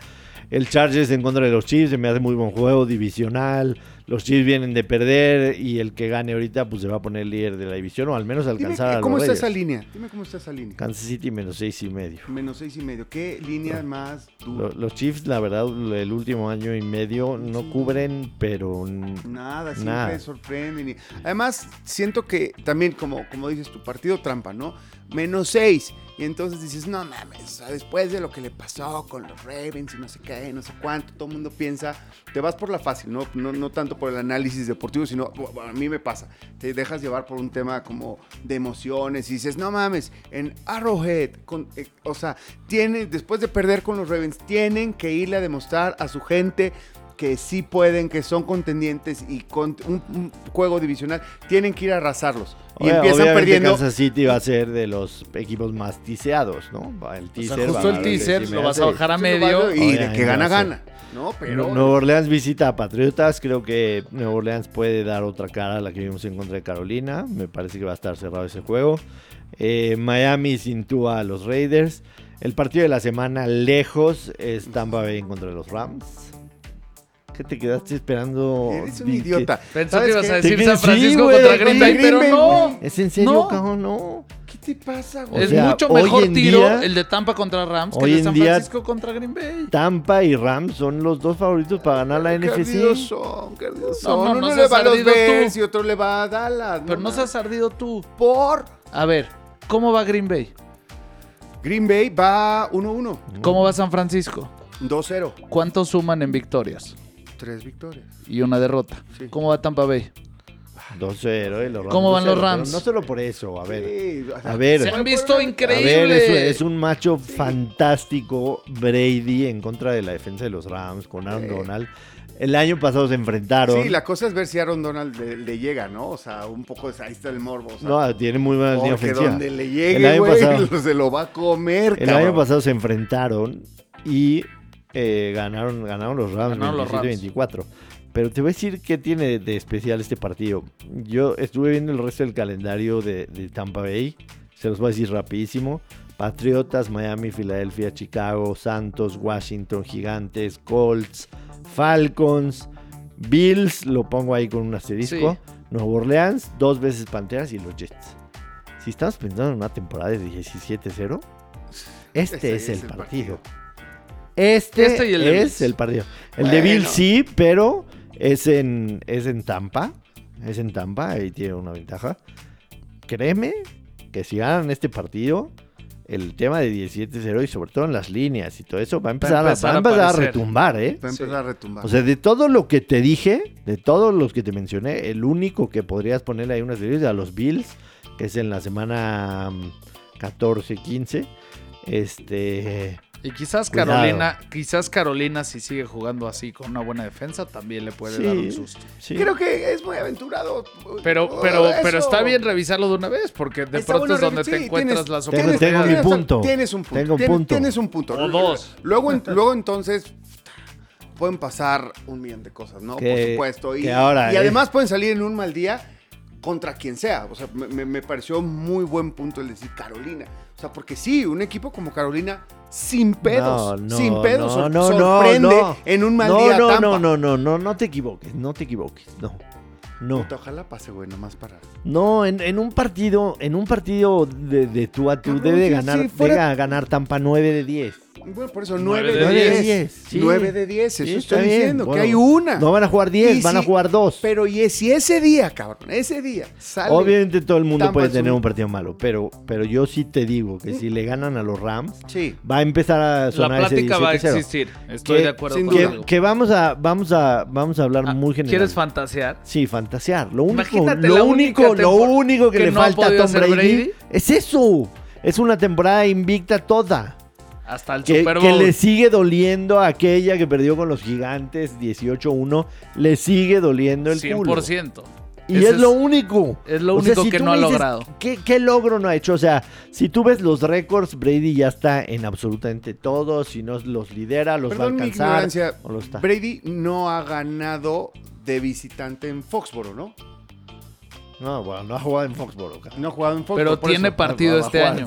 El Chargers en contra de los Chiefs, se me hace muy buen juego, divisional. Los Chiefs vienen de perder y el que gane ahorita pues se va a poner líder de la división o al menos Dime, alcanzar a ¿Cómo los está Raiders. esa línea? Dime cómo está esa línea. Kansas City menos seis y medio. Menos seis y medio. ¿Qué línea más dura? Lo- Los Chiefs, la verdad, el último año y medio no cubren, pero Nada, siempre Nada. sorprenden. y- Además, siento que también, como, como dices, tu partido trampa, ¿no? Menos seis. Y entonces dices, no mames, después de lo que le pasó con los Ravens y no sé qué, no sé cuánto, todo el mundo piensa, te vas por la fácil, ¿no? No, no tanto por el análisis deportivo, sino, a mí me pasa, te dejas llevar por un tema como de emociones y dices, no mames, en Arrowhead, con, eh, o sea, tiene, después de perder con los Ravens, tienen que irle a demostrar a su gente que sí pueden, que son contendientes y con un, un juego divisional, tienen que ir a arrasarlos. Y empiezan obviamente perdiendo. Kansas City va a ser de los equipos más tiseados, ¿no? Va El O sea, teaser. justo va el a- teaser lo vas a bajar a Sí, medio. Y de que gana, gana. ¿no? Pero. Nueva Orleans visita a Patriotas. Creo que Nueva Orleans puede dar otra cara a la que vimos en contra de Carolina. Me parece que va a estar cerrado ese juego. Eh, Miami sin a los Raiders. El partido de la semana lejos es Tampa Bay en contra de los Rams. ¿Qué te quedaste esperando? Eres un Di- idiota. Pensó ¿Sabes que ibas a decir San sí, Francisco güey, contra Green Bay, pero no. ¿Es en serio, No. cabrón? No. ¿Qué te pasa, O güey? es mucho mejor tiro día- el de Tampa contra Rams que hoy el de San día- Francisco contra Green Bay. Tampa y Rams son los dos favoritos para ganar la NFC. ardidos son, qué ardidos No, no, son. no Uno le seas va a los ardido tú. Bears y otro le va a Dallas. Pero no mames. seas ardido tú. Por. A ver, ¿cómo va Green Bay? Green Bay va 1-1. ¿Cómo va San Francisco? 2-0. ¿Cuántos suman en victorias? Tres victorias. Y una derrota. Sí. ¿Cómo va Tampa Bay? 2-0, eh, los Rams ¿Cómo van los 2-0, pero Rams? No solo por eso, a ver. Sí, o sea, A ver. Se han visto A ver, increíbles. es, es un macho fantástico Brady en contra de la defensa de los Rams con Aaron Sí. Donald. El año pasado se enfrentaron. Sí, la cosa es ver si Aaron Donald le, le llega, ¿no? O sea, un poco de ahí está el morbo. o sea, No, tiene muy buena línea ofensiva. donde le El llegue, año güey, pasado- se lo va a comer, El cabrón. año pasado se enfrentaron y eh, ganaron, ganaron los Rams Ganaron los Rams. 27-24. Pero te voy a decir qué tiene de especial este partido. Yo estuve viendo el resto del calendario de, de Tampa Bay. Se los voy a decir rapidísimo. Patriotas, Miami, Filadelfia, Chicago, Santos, Washington, Gigantes, Colts, Falcons, Bills, lo pongo ahí con un asterisco. Nueva Orleans, dos veces Panteras y los Jets. Si estamos pensando en una temporada de 17-0, este es, el, partido. Este, Este y el de es el partido. El de Bueno. Bills sí, pero es en, es en Tampa. Es en Tampa, ahí tiene una ventaja. Créeme que si ganan este partido, el tema de 17-0 y sobre todo en las líneas y todo eso va a empezar, a, empezar va a, a empezar a aparecer. retumbar, ¿eh? Va a empezar Sí. a retumbar. O sea, de todo lo que te dije, de todos los que te mencioné, el único que podrías ponerle ahí una serie es a los Bills, que es en la semana mm, 14-15. Este. Y quizás Cuidado. Carolina, quizás Carolina si sigue jugando así con una buena defensa también le puede Sí. dar un susto. Sí. Creo que es muy aventurado. Pero, uh, pero, eso. pero está bien revisarlo de una vez, porque de Está pronto bueno es donde te encuentras tienes- las Tengo- oportunidades. tengo mi Tienes- punto. Tienes un punto. Tengo un tienes, punto. tienes un punto. O dos. Luego, en- luego entonces pueden pasar un millón de cosas, ¿no? Que- Por supuesto. Y, que ahora y es- además pueden salir en un mal día contra quien sea. O sea, me, me- me pareció muy buen punto el decir Carolina. O sea, porque sí, un equipo como Carolina sin pedos, No, no, sin pedos, no, no, sorprende no. en un mal día no, Tampa. no, no, no, no, no te equivoques, no te equivoques, no. No, Ojalá pase, güey, nomás para... no, en, en un partido, en un partido de, de tú a tú debe de ganar, si fuera- debe ganar Tampa 9 de 10. Bueno, por eso Nueve 9 de de 10. 10, sí. 9 de 10, eso Sí, estoy diciendo, bueno. que hay una. No van a jugar 10, Y van a si- jugar 2. Pero y si ese día, cabrón, ese día sale... Obviamente todo el mundo puede tener un- partido malo, pero, pero yo sí te digo que si le ganan a los Rams, Sí. va a empezar a La sonar ese plática va a 17-0. existir. Estoy Que- de acuerdo sin con duda. algo. Que vamos a, vamos a, vamos a hablar Ah, muy general. ¿Quieres fantasear? Sí, fantasear. Lo único, Imagínate lo la único, lo único que, que le no falta a Tom Brady, Brady. es eso. Es una temporada invicta toda. Hasta el Que, Super que le sigue doliendo a aquella que perdió con los gigantes 18-1. Le sigue doliendo el culo. 100%. Y es lo único. es lo O sea, único si que no ha dices, logrado. ¿qué, qué logro no ha hecho? O sea, si tú ves los récords, Brady ya está en absolutamente todo. Si no los lidera, los Perdón va mi a alcanzar. ignorancia. o los está. Brady no ha ganado de visitante en Foxboro, ¿no? No, bueno, no ha jugado en Foxboro. cara. No ha jugado en Foxboro. Pero tiene eso. partido Va a este en año.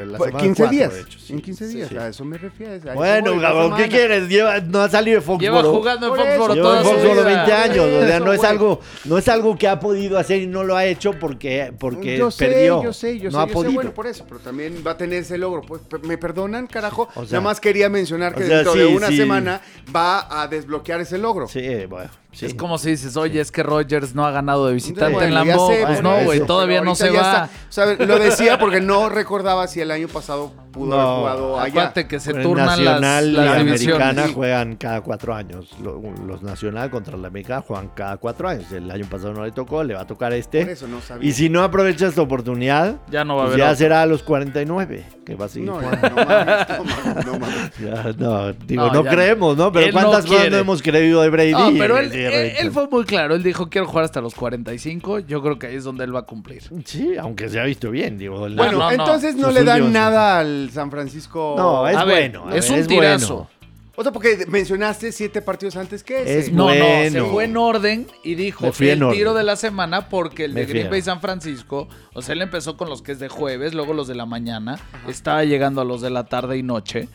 En la Pues, semana 15 cuatro, días. de hecho, sí. En 15 días. Sí. A eso me refiero. a Bueno, cabrón, ¿qué quieres? Lleva, no ha salido de Foxboro. Lleva jugando en Por Foxboro eso, Lleva en su Foxboro vida. 20 años, o sea, no es algo, no es algo que ha podido hacer y no lo ha hecho porque, porque yo sé, perdió. yo sé, yo no sé, ha yo sé, podido. bueno, por eso, pero también va a tener ese logro. Pues, ¿Me perdonan, carajo? O sea, Nada más quería mencionar que o sea, dentro sí, de una sí. semana va a desbloquear ese logro. Sí, bueno, sí. Es como si dices, oye, es que Rogers no ha ganado de visitante Bueno, en ya Lambeau. sé, pues bueno, no, güey, todavía no se ya va. está. O sea, lo decía porque no recordaba si el año pasado pudo No, haber jugado allá. Acuérdate que se turnan las, Nacional las y divisiones. Americana juegan cada cuatro años. Lo- Los Nacional contra la Americana juegan cada cuatro años. El año pasado no le tocó, le va a tocar Por este. eso no sabía. Y si no aprovecha esta oportunidad, Ya no va a pues haber. ya otro. será a los 49, que va a seguir No, jugando. no, no mames, no mames, no mames. Ya, no, digo, No, no, ya creemos, ¿no? Pero ¿cuántas cosas no hemos creído de Brady? No, pero él, él- Brady. él fue muy claro. Él dijo, quiero jugar hasta los 45. Yo creo que ahí es donde él va a cumplir. Sí, aunque se ha visto bien, digo. el- Bueno, no, no. entonces no le dan nada al San Francisco. No, es A ver, bueno. a es ver, un tirazo. bueno. O sea, porque mencionaste siete partidos antes que ese. Es No, no, se Bueno. fue en orden y dijo el orden. tiro de la semana porque el de Green en Bay. San Francisco, o sea, él empezó con los que es de jueves, luego los de la mañana, estaba llegando a los de la tarde y noche.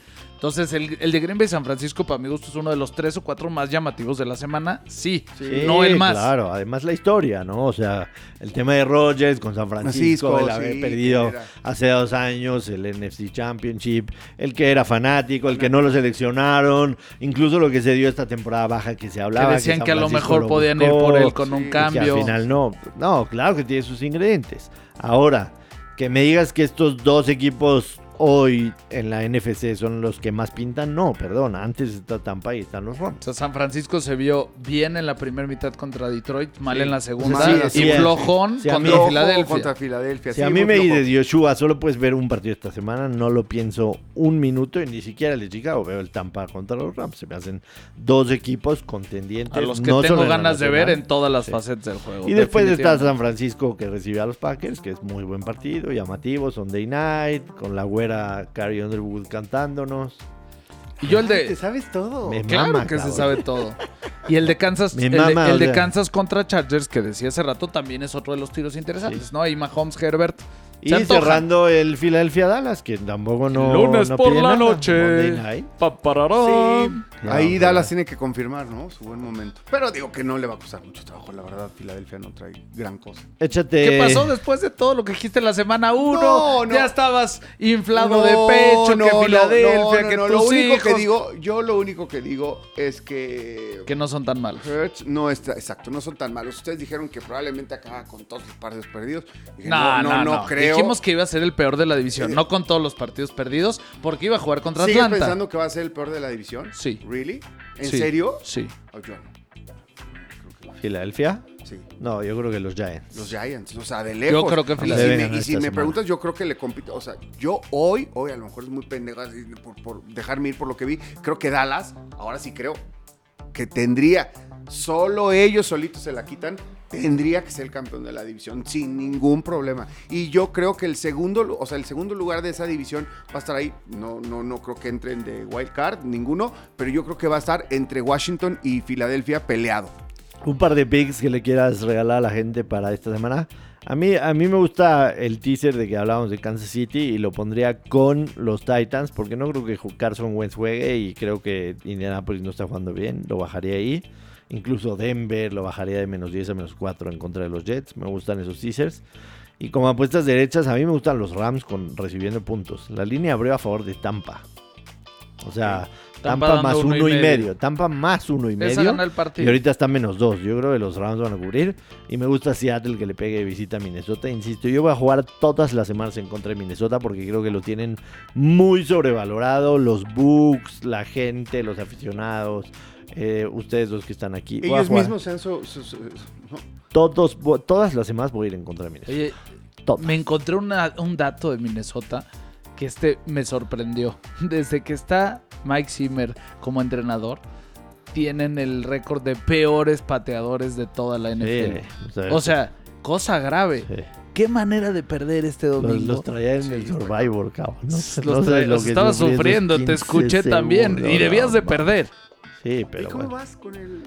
Entonces, el, el de Green Bay San Francisco, para mi gusto, es uno de los tres o cuatro más llamativos de la semana. Sí, Sí, no el más. Claro, además la historia, ¿no? O sea, el tema de Rogers con San Francisco, Francisco, el haber sí, perdido que hace dos años el NFC Championship, el que era fanático, el que no lo seleccionaron, incluso lo que se dio esta temporada baja que se Que hablaba. decían San que, a lo mejor lo podían ir por él con sí, un que y que al cambio. final no. No, claro que tiene sus ingredientes. Ahora, que me digas que estos dos equipos hoy en la NFC son los que más pintan, no, perdón, antes está Tampa y están los Rams. O sea, San Francisco se vio bien en la primera mitad contra Detroit, mal Sí. en la segunda Sí, y sí, flojón mí- contra Filadelfia. Contra Filadelfia. Si sí, a mí me dices Yoshua, solo puedes ver un partido esta semana, no lo pienso un minuto y ni siquiera el de Chicago. Veo el Tampa contra los Rams. Se me hacen dos equipos contendientes. A los que no tengo ganas de ver en todas las Sí. facetas del juego. Y después está. San Francisco que recibe a los Packers, que es muy buen partido, llamativo, Sunday Night, con la güera Carrie Underwood cantándonos. Y yo el Ay, Te de... sabes todo. Me Claro mama, que se sabe todo. Y el de Kansas, el, de- el de. Kansas contra Chargers, que decía hace rato, también es otro de los tiros interesantes, ¿no? Ahí Mahomes, Herbert. Y se antojan. cerrando el Philadelphia Dallas, que tampoco no. Lunes no por pide la nada. noche. Pa. Sí, ahí. Dallas tiene que confirmar, ¿no? Su buen momento. Pero digo que no le va a costar mucho trabajo, la verdad. Filadelfia no trae gran cosa. Échate. ¿Qué pasó después de todo lo que dijiste en la semana 1? No, no. Ya estabas inflado de pecho, no, que Filadelfia, no, no, que no, tus Lo único que digo, yo lo único que digo es que... Que no son tan malos. No está, exacto, no son tan malos. Ustedes dijeron que probablemente acaba con todos los partidos perdidos. Dije, No, no, no, creo. Dijimos que iba a ser el peor de la división, no con todos los partidos perdidos, porque iba a jugar contra ¿Sigues Atlanta. pensando que va a ser el peor de la división? Sí. ¿Really? ¿En Sí, serio? Sí. Oh, yo no. ¿Filadelfia? sí. No, yo creo que los Giants. Los Giants, o sea, de lejos. creo que Y si me, y si esta me semana. preguntas, yo creo que le compito. O sea, yo hoy, hoy a lo mejor es muy pendejo así, por, por dejarme ir por lo que vi. Creo que Dallas, ahora sí creo que tendría, solo ellos solitos se la quitan, tendría que ser el campeón de la división sin ningún problema. Y yo creo que el segundo, o sea, el segundo lugar de esa división va a estar ahí. No, no, no creo que entren de wild card, ninguno, pero yo creo que va a estar entre Washington y Filadelfia peleado. Un par de picks que le quieras regalar a la gente para esta semana. A mí, a mí me gusta el teaser de que hablábamos de Kansas City y lo pondría con los Titans porque no creo que Carson Wentz juegue y creo que Indianapolis no está jugando bien. Lo bajaría ahí. Incluso Denver lo bajaría de menos 10 a menos 4 en contra de los Jets. Me gustan esos teasers. Y como apuestas derechas, a mí me gustan los Rams con recibiendo puntos. La línea abrió a favor de Tampa. O sea, Tampa más uno uno, y y medio. Tampa más uno y Esa medio. el Y partido. ahorita está menos dos. Yo creo que los Rams van a cubrir. Y me gusta Seattle que le pegue de visita a Minnesota. Insisto, yo voy a jugar todas las semanas en contra de Minnesota porque creo que lo tienen muy sobrevalorado. Los Bucks, la gente, los aficionados. Eh, ustedes los que están aquí. Ellos mismos han... su- su- su- no. Todos, todas las semanas voy a ir en contra de Minnesota. Oye, Todas. me encontré una- un dato de Minnesota que este me sorprendió. Desde que está Mike Zimmer como entrenador, tienen el récord de peores pateadores de toda la NFL. Sí, O sea, cosa grave. sí. ¿Qué manera de perder este Los, domingo? los traía en el Sí, Survivor, cabrón. No, Los no sé traía- lo los que estaba sufriendo, te 15 escuché también. Y debías de perder. Sí, ¿Y pero cómo bueno. vas con el,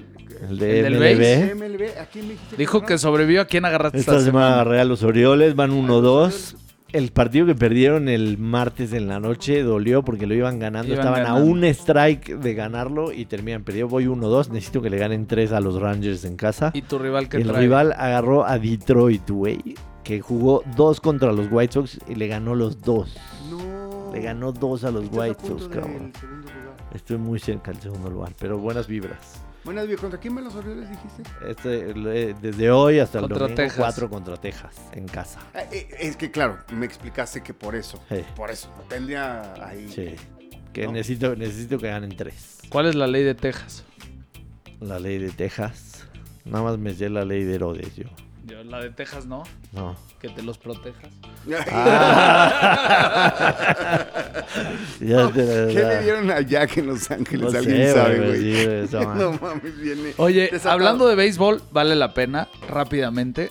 El de ¿El del MLB. MLB? ¿A quién me dijiste Dijo que sobrevivió. ¿A quién agarraste Esta esta semana a los Orioles, van 1-2. El partido que perdieron el martes en la noche dolió porque lo iban ganando. Iban Estaban ganando. a un strike de ganarlo y terminan perdiendo. Voy 1-2. Necesito que le ganen 3 a los Rangers en casa. ¿Y tu rival que el trae? rival agarró a Detroit, güey. Que jugó 2 contra los White Sox y le ganó los 2. No. Le ganó 2 a los White Sox, cabrón. Estoy muy cerca del segundo lugar, pero buenas vibras. Buenas, bien. ¿Contra quién me los Orioles dijiste? Este, desde hoy hasta el domingo, Texas. 4 contra Texas, en casa. Ah, eh, Es que, claro, me explicaste que por eso. Sí. Por eso. Tendría ahí. Sí. Que ¿No? necesito, necesito que ganen 3. ¿Cuál es la ley de Texas? La ley de Texas. Nada más me sé la ley de Herodes, yo. Yo, la de Texas no, No. que te los protejas. Ya te la- ¿Qué le dieron a Jack en Los Ángeles? No Alguien sé, sabe, güey, sí, no mames, viene. Oye, hablando de béisbol, vale la pena, rápidamente.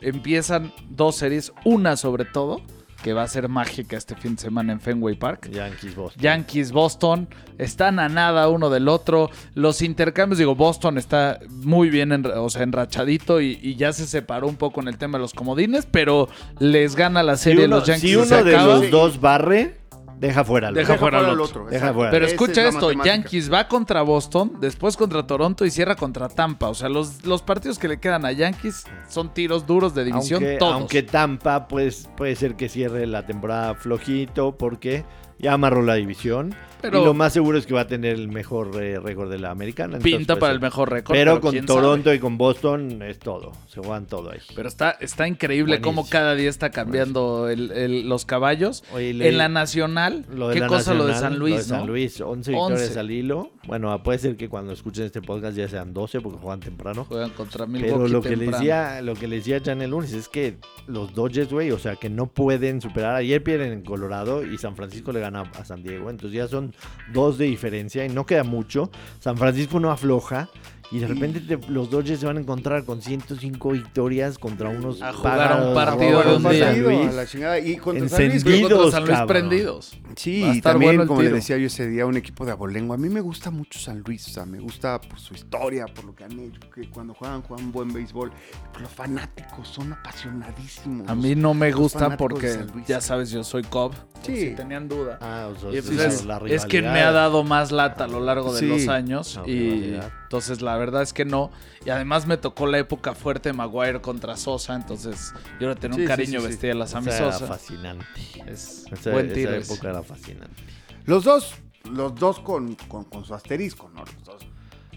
Empiezan dos series, una sobre todo, que va a ser mágica este fin de semana en Fenway Park. Yankees, Boston. Yankees, Boston, están a nada uno del otro. Los intercambios, digo, Boston está muy bien, enra- o sea, enrachadito y, y ya se separó un poco en el tema de los comodines, pero les gana la Si serie uno, los Yankees. si uno se de acaba. los dos barre, deja fuera al Deja otro. fuera al al otro. Deja fuera. Pero escucha es esto. Yankees va contra Boston, después contra Toronto y cierra contra Tampa. O sea, los, los partidos que le quedan a Yankees son tiros duros de división aunque, todos. aunque Tampa pues, puede ser que cierre la temporada flojito porque ya amarró la división. Pero- y lo más seguro es que va a tener el mejor eh, récord de la americana. Pinta para el mejor récord. Pero, con Toronto sabe. y con Boston es todo. Se juegan todo ahí. Pero está, está increíble cómo Buenísimo. cada día está cambiando el- el- los caballos. Oye, le- En la nacional, Lo de qué la cosa lo de San Luis, lo de San ¿no? Luis, 11 victorias 11. al hilo. Bueno, puede ser que cuando escuchen este podcast ya sean 12 porque juegan temprano. Juegan contra Pero Milwaukee lo que, le temprano. decía, lo que le decía Jan el lunes es que los Dodgers, güey, o sea, que no pueden superar. Ayer pierden en Colorado y San Francisco le gana a San Diego. Entonces ya son dos de diferencia y no queda mucho. San Francisco no afloja. Y de repente te- los Dodgers se van a encontrar con 105 victorias contra unos A jugar pájaros un partido de de un San día. partido, Luis. a la chingada. Y contra San Luis, contra San Luis cabrón. prendidos. Sí, y también, bueno como le decía yo ese día, un equipo de abolengo. A mí me gusta mucho San Luis, o sea, me gusta por su historia, por lo que han hecho, que cuando juegan, juegan buen béisbol. Pero los fanáticos son apasionadísimos. A mí no me gusta porque, ya sabes, yo soy Cobb. Sí. Si tenían duda. Ah, o sea, Y es- pues la es quien me ha dado más lata a lo largo de Sí. los años. Y rivalidad. entonces la verdad es que no. Y además me tocó la época fuerte de Maguire contra Sosa. Entonces yo le tenía Sí, un sí, cariño sí, sí. vestir a la Sammy Esa era Sosa. fascinante. Es Esa, buen esa tiro. ese. época era fascinante. Los dos, los dos con, con, con su asterisco, ¿no? Los dos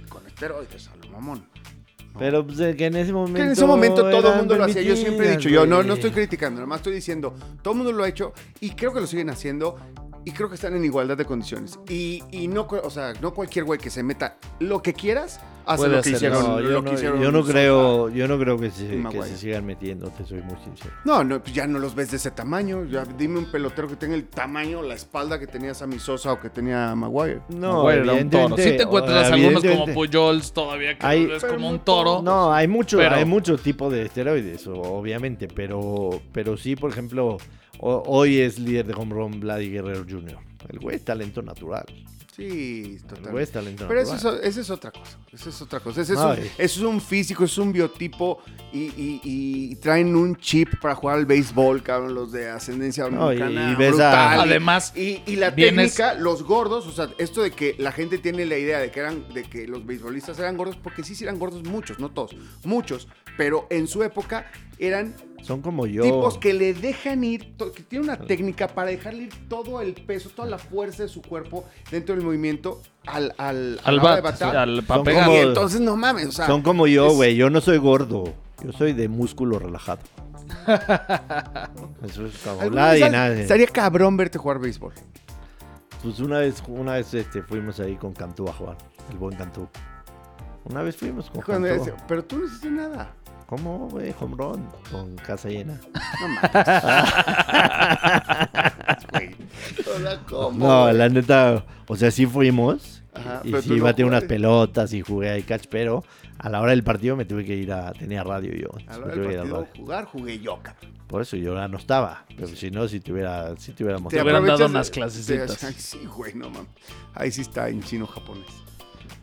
con esteroides, a lo mamón. ¿no? Pero pues, que en ese momento. Que en ese momento todo el mundo lo hacía. Yo siempre he dicho, yo no, no estoy criticando, nomás estoy diciendo, todo el mundo lo ha hecho y creo que lo siguen haciendo y creo que están en igualdad de condiciones. Y, y no, o sea, no cualquier güey que se meta lo que quieras, lo que hicieron. No, lo yo que no, hicieron yo no creo, yo no creo que se, que se sigan metiendo, te soy muy sincero. No, no, pues ya no los ves de ese tamaño. Ya dime un pelotero que tenga el tamaño, la espalda que tenía Sammy Sosa o que tenía Maguire. No, Maguire era un toro. Sí te encuentras algunos como Pujols todavía que Hay- Pero como un toro. No, hay mucho, Pero- hay mucho tipo de esteroides, o- obviamente, pero, pero sí, por ejemplo, hoy es líder de home run Vladi Guerrero Jr. El güey es talento natural. Sí, totalmente. es talento Pero eso es, esa es otra cosa. Esa es otra cosa. Es, un, eso es un físico, es un biotipo y, y- y traen un chip para jugar al béisbol, cabrón, los de ascendencia No, y- dominicana. y ves a- brutal. Y- Además, Y, y la vienes- técnica, los gordos, o sea, esto de que la gente tiene la idea de que eran, de que los beisbolistas eran gordos, porque sí, sí eran gordos muchos, no todos, muchos, pero en su época eran Son como yo. tipos que le dejan ir, que tienen una técnica para dejarle ir todo el peso, toda la fuerza de su cuerpo dentro del movimiento al, al, al de bat, batar. al como- Y entonces no mames, o sea, Son como yo, güey. Yo no soy gordo. Yo soy de músculo relajado. Eso es alguna nadie, nadie. Estaría cabrón verte jugar béisbol. Pues una vez, una vez este, fuimos ahí con Cantú a jugar. El buen Cantú. Una vez fuimos con Cantú. Pero tú no hiciste nada. ¿Cómo, güey? Home run. Con casa llena. No mames. Güey. O sea, ¿cómo, No, la neta, o sea, sí fuimos. Ajá, y sí no unas pelotas y jugué ahí catch, pero a la hora del partido me tuve que ir a. Tenía radio yo. A la hora del al partido radio. jugar, jugué yo, cabrón. Por eso yo ya no estaba. Pero si no, si te hubiera, si te hubiera Te hubieran dado unas de- clasecitas. sí, güey, no mames. Ahí sí está en chino japonés.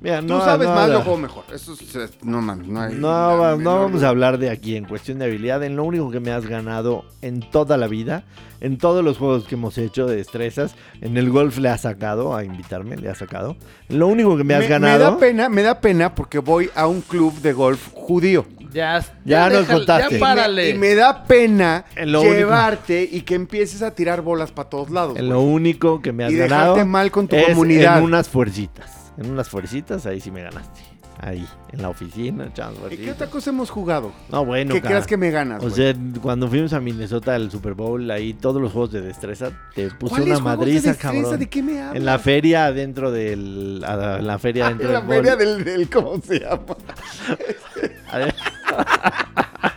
Mira, Tú no, sabes no, más, yo juego mejor. Eso es, eh, no mames, no hay. No, no menor vamos a hablar de aquí en cuestión de habilidad, en lo único que me has ganado en toda la vida, en todos los juegos que hemos hecho de destrezas, en el golf le has sacado a invitarme, le has sacado. Lo único que me has Me ganado. da pena, me da pena porque voy a un club de golf judío. Ya, Ya nos déjale, contaste. Ya párale. Y me da pena lo único- llevarte y que empieces a tirar bolas para todos lados. En lo único que me has Y ganado. dejarte mal con tu es comunidad. En unas fuercitas. En unas fuercitas, ahí sí me ganaste. Ahí, en la oficina, echando ¿Y qué otra cosa hemos jugado? No, bueno. ¿Qué cara. creas que me ganas? O sea, cuando fuimos a Minnesota al Super Bowl, ahí todos los juegos de destreza, te puse ¿Cuáles una de madriza, cabrón. ¿De qué me hablas? En la feria dentro del. a- En la feria Ah, dentro en la del. feria del, del- ¿Cómo se llama?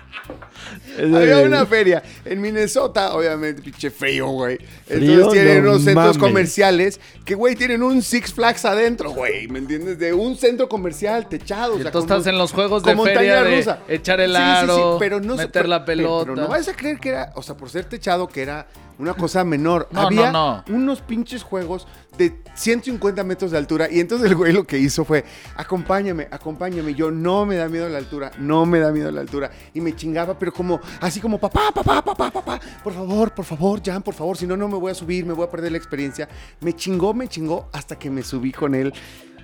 Había una feria en Minnesota, obviamente, pinche frío, güey. Entonces Frío, tienen no unos centros mames. comerciales que, güey, tienen un Six Flags adentro, güey. ¿Me entiendes? De un centro comercial techado. o Y sea, tú como- estás en los juegos de feria montaña de rusa. echar el Sí, sí, sí, aro, pero no se- meter la pero- pelota. Pero no vas a creer que era, o sea, por ser techado, que era una cosa menor. No, Había no, no. unos pinches juegos de 150 metros de altura. Y entonces el güey lo que hizo fue, acompáñame, acompáñame. Yo no me da miedo la altura, no me da miedo la altura. Y me chingaba, pero como, así como, papá, papá, papá, papá, por favor, por favor, Jan, por favor, si no, no me voy a subir, me voy a perder la experiencia. Me chingó, me chingó hasta que me subí con él.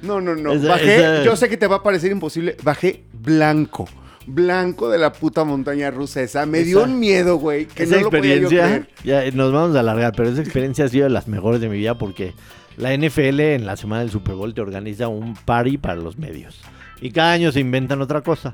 No, no, no. Bajé, yo sé que te va a parecer imposible, bajé blanco. Blanco de la puta montaña rusa esa. Me dio Esa- un miedo, güey. Que esa no lo podía yo experiencia, ya nos vamos a alargar, pero esa experiencia ha sido de las mejores de mi vida porque la NFL en la semana del Super Bowl te organiza un party para los medios. Y cada año se inventan otra cosa.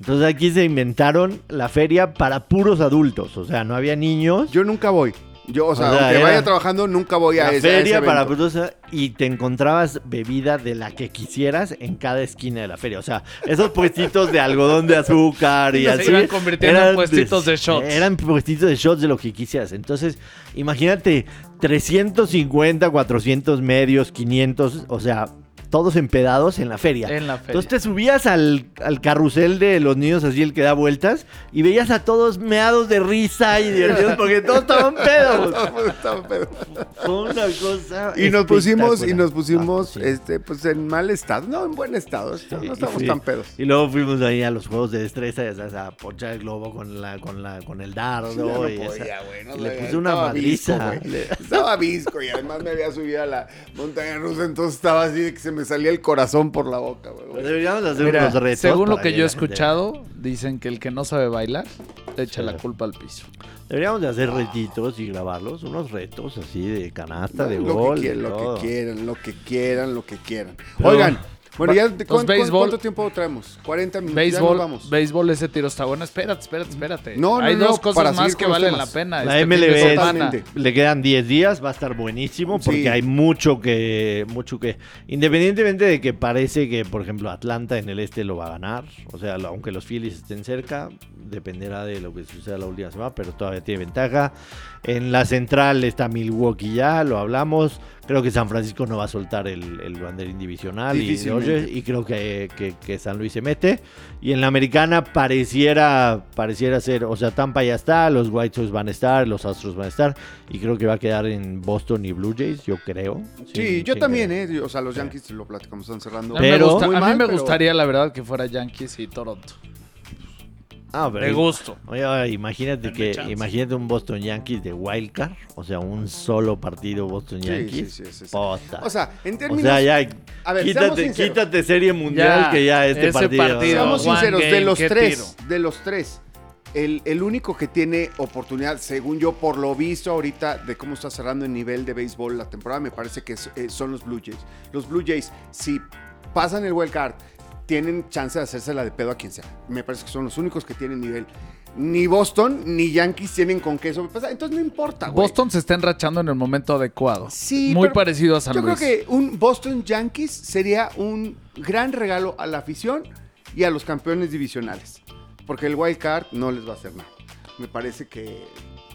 Entonces aquí se inventaron la feria para puros adultos. O sea, no había niños. Yo nunca voy. Yo, o sea, O sea, aunque vaya trabajando, nunca voy a la ese, a ese feria para evento. puros y te encontrabas bebida de la que quisieras en cada esquina de la feria. O sea, esos puestitos de algodón de azúcar y Se así. iban convirtiendo en puestitos de shots. Eran puestitos de shots de lo que quisieras. Entonces, imagínate, 350, 400 medios, 500, o sea, todos empedados en la feria. En la feria. Entonces te subías al, al carrusel de los niños, así el que da vueltas, y veías a todos meados de risa y divertidos porque todos estaban pedos. Estaba pedo. Fue una cosa. y nos pusimos, y nos pusimos, Ah, sí. este, pues en mal estado, no, en buen estado, Sí, no estamos tan pedos. Y luego fuimos ahí a los juegos de destreza, ya sabes, a ponchar el globo con la, con la, con el dardo. Sí, ya no y esa- podía, güey, no y le puse una visco, madriza. Estaba visco y además me había subido a la montaña rusa, entonces estaba así de que se me salía el corazón por la boca, güey. Deberíamos hacer Mira, unos retos. según lo que yo he la gente- escuchado, dicen que el que no sabe bailar le echa Sí. la culpa al piso. Deberíamos de hacer retitos y grabarlos, unos retos así de canasta, de lo, gol. que quieran, lo todo. que quieran, lo que quieran, lo que quieran. Pero- Oigan, bueno, ya, Pues ¿cuán- cuán- béisbol. ¿cuánto tiempo traemos? 40 minutos, ya Béisbol, vamos. béisbol, ese tiro está bueno. Espérate, espérate, espérate. No, no, Hay no, dos para cosas más que valen temas. la pena. La este MLB le quedan 10 días, va a estar buenísimo porque Sí. hay mucho que, mucho que, independientemente de que parece que, por ejemplo, Atlanta en el este lo va a ganar, o sea, aunque los Phillies estén cerca, dependerá de lo que suceda la última semana, pero todavía tiene ventaja. En la central está Milwaukee ya, lo hablamos. Creo que San Francisco no va a soltar el, el banderín divisional y. Dodgers, y creo que, que- que San Luis se mete. Y en la americana pareciera, pareciera ser, o sea, Tampa ya está, los White Sox van a estar, los Astros van a estar, y creo que va a quedar en Boston y Blue Jays, yo creo. Sí, Sin- yo sin también, querer. ¿eh? O sea, los Yankees lo platicamos, están cerrando. A mí, Pero- me, gusta- Muy a mí mal, me pero- gustaría, la verdad, que fuera Yankees y Toronto. Ah, pero- De gusto. Oye, oye, imagínate que chance. imagínate un Boston Yankees de Wild Card, o sea, un solo partido Boston Sí, Yankees. sí, sí, sí. O sea, en O términos... sea, ya A ver, quítate, quítate serie mundial Ya, que ya este ese partido. partido. Seamos One sinceros, de los ¿qué tres, de los tres, el, el único que tiene oportunidad, según yo, por lo visto ahorita, de cómo está cerrando el nivel de béisbol la temporada, me parece que es- eh, son los Blue Jays. Los Blue Jays, si pasan el wild card, tienen chance de hacérsela de pedo a quien sea. Me parece que son los únicos que tienen nivel. Ni Boston ni Yankees tienen con qué sobrepasar. Entonces no importa, güey. Boston se está enrachando en el momento adecuado. Sí, Muy parecido a San Yo Luis. creo que un Boston Yankees sería un gran regalo a la afición y a los campeones divisionales. Porque el wild card no les va a hacer nada. Me parece que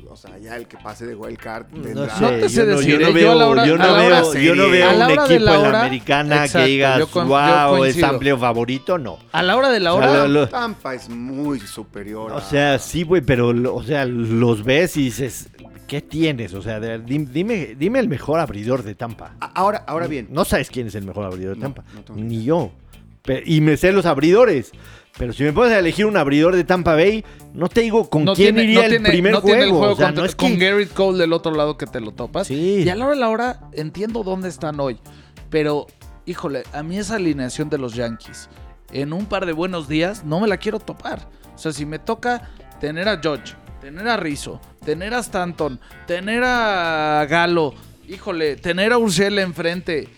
o sea, ya el que pase de wild card No tendrá- sé, No te sé yo, no, decir, yo no. Yo veo, yo no veo, no veo un equipo la en la americana Exacto, que digas, con- wow, es coincido". amplio favorito, no. A la hora de la O sea, hora. lo- lo- Tampa es muy superior. O a- sea, sí, güey, pero, o sea, los ves y dices, ¿qué tienes? O sea, de- dime, dime el mejor abridor de Tampa. Ahora, ahora bien. No sabes quién es el mejor abridor de Tampa. no Ni yo. Y me sé los abridores. Pero si me a elegir un abridor de Tampa Bay, no te digo con no quién tiene, iría no el tiene- primer no juego. el juego o sea, contra- no es con que... Garrett Cole del otro lado que te lo topas. Sí. Y a la hora de la hora entiendo dónde están hoy. Pero, híjole, a mí esa alineación de los Yankees, en un par de buenos días, no me la quiero topar. O sea, si me toca tener a George, tener a Rizzo, tener a Stanton, tener a Galo, híjole, tener a Urshela enfrente.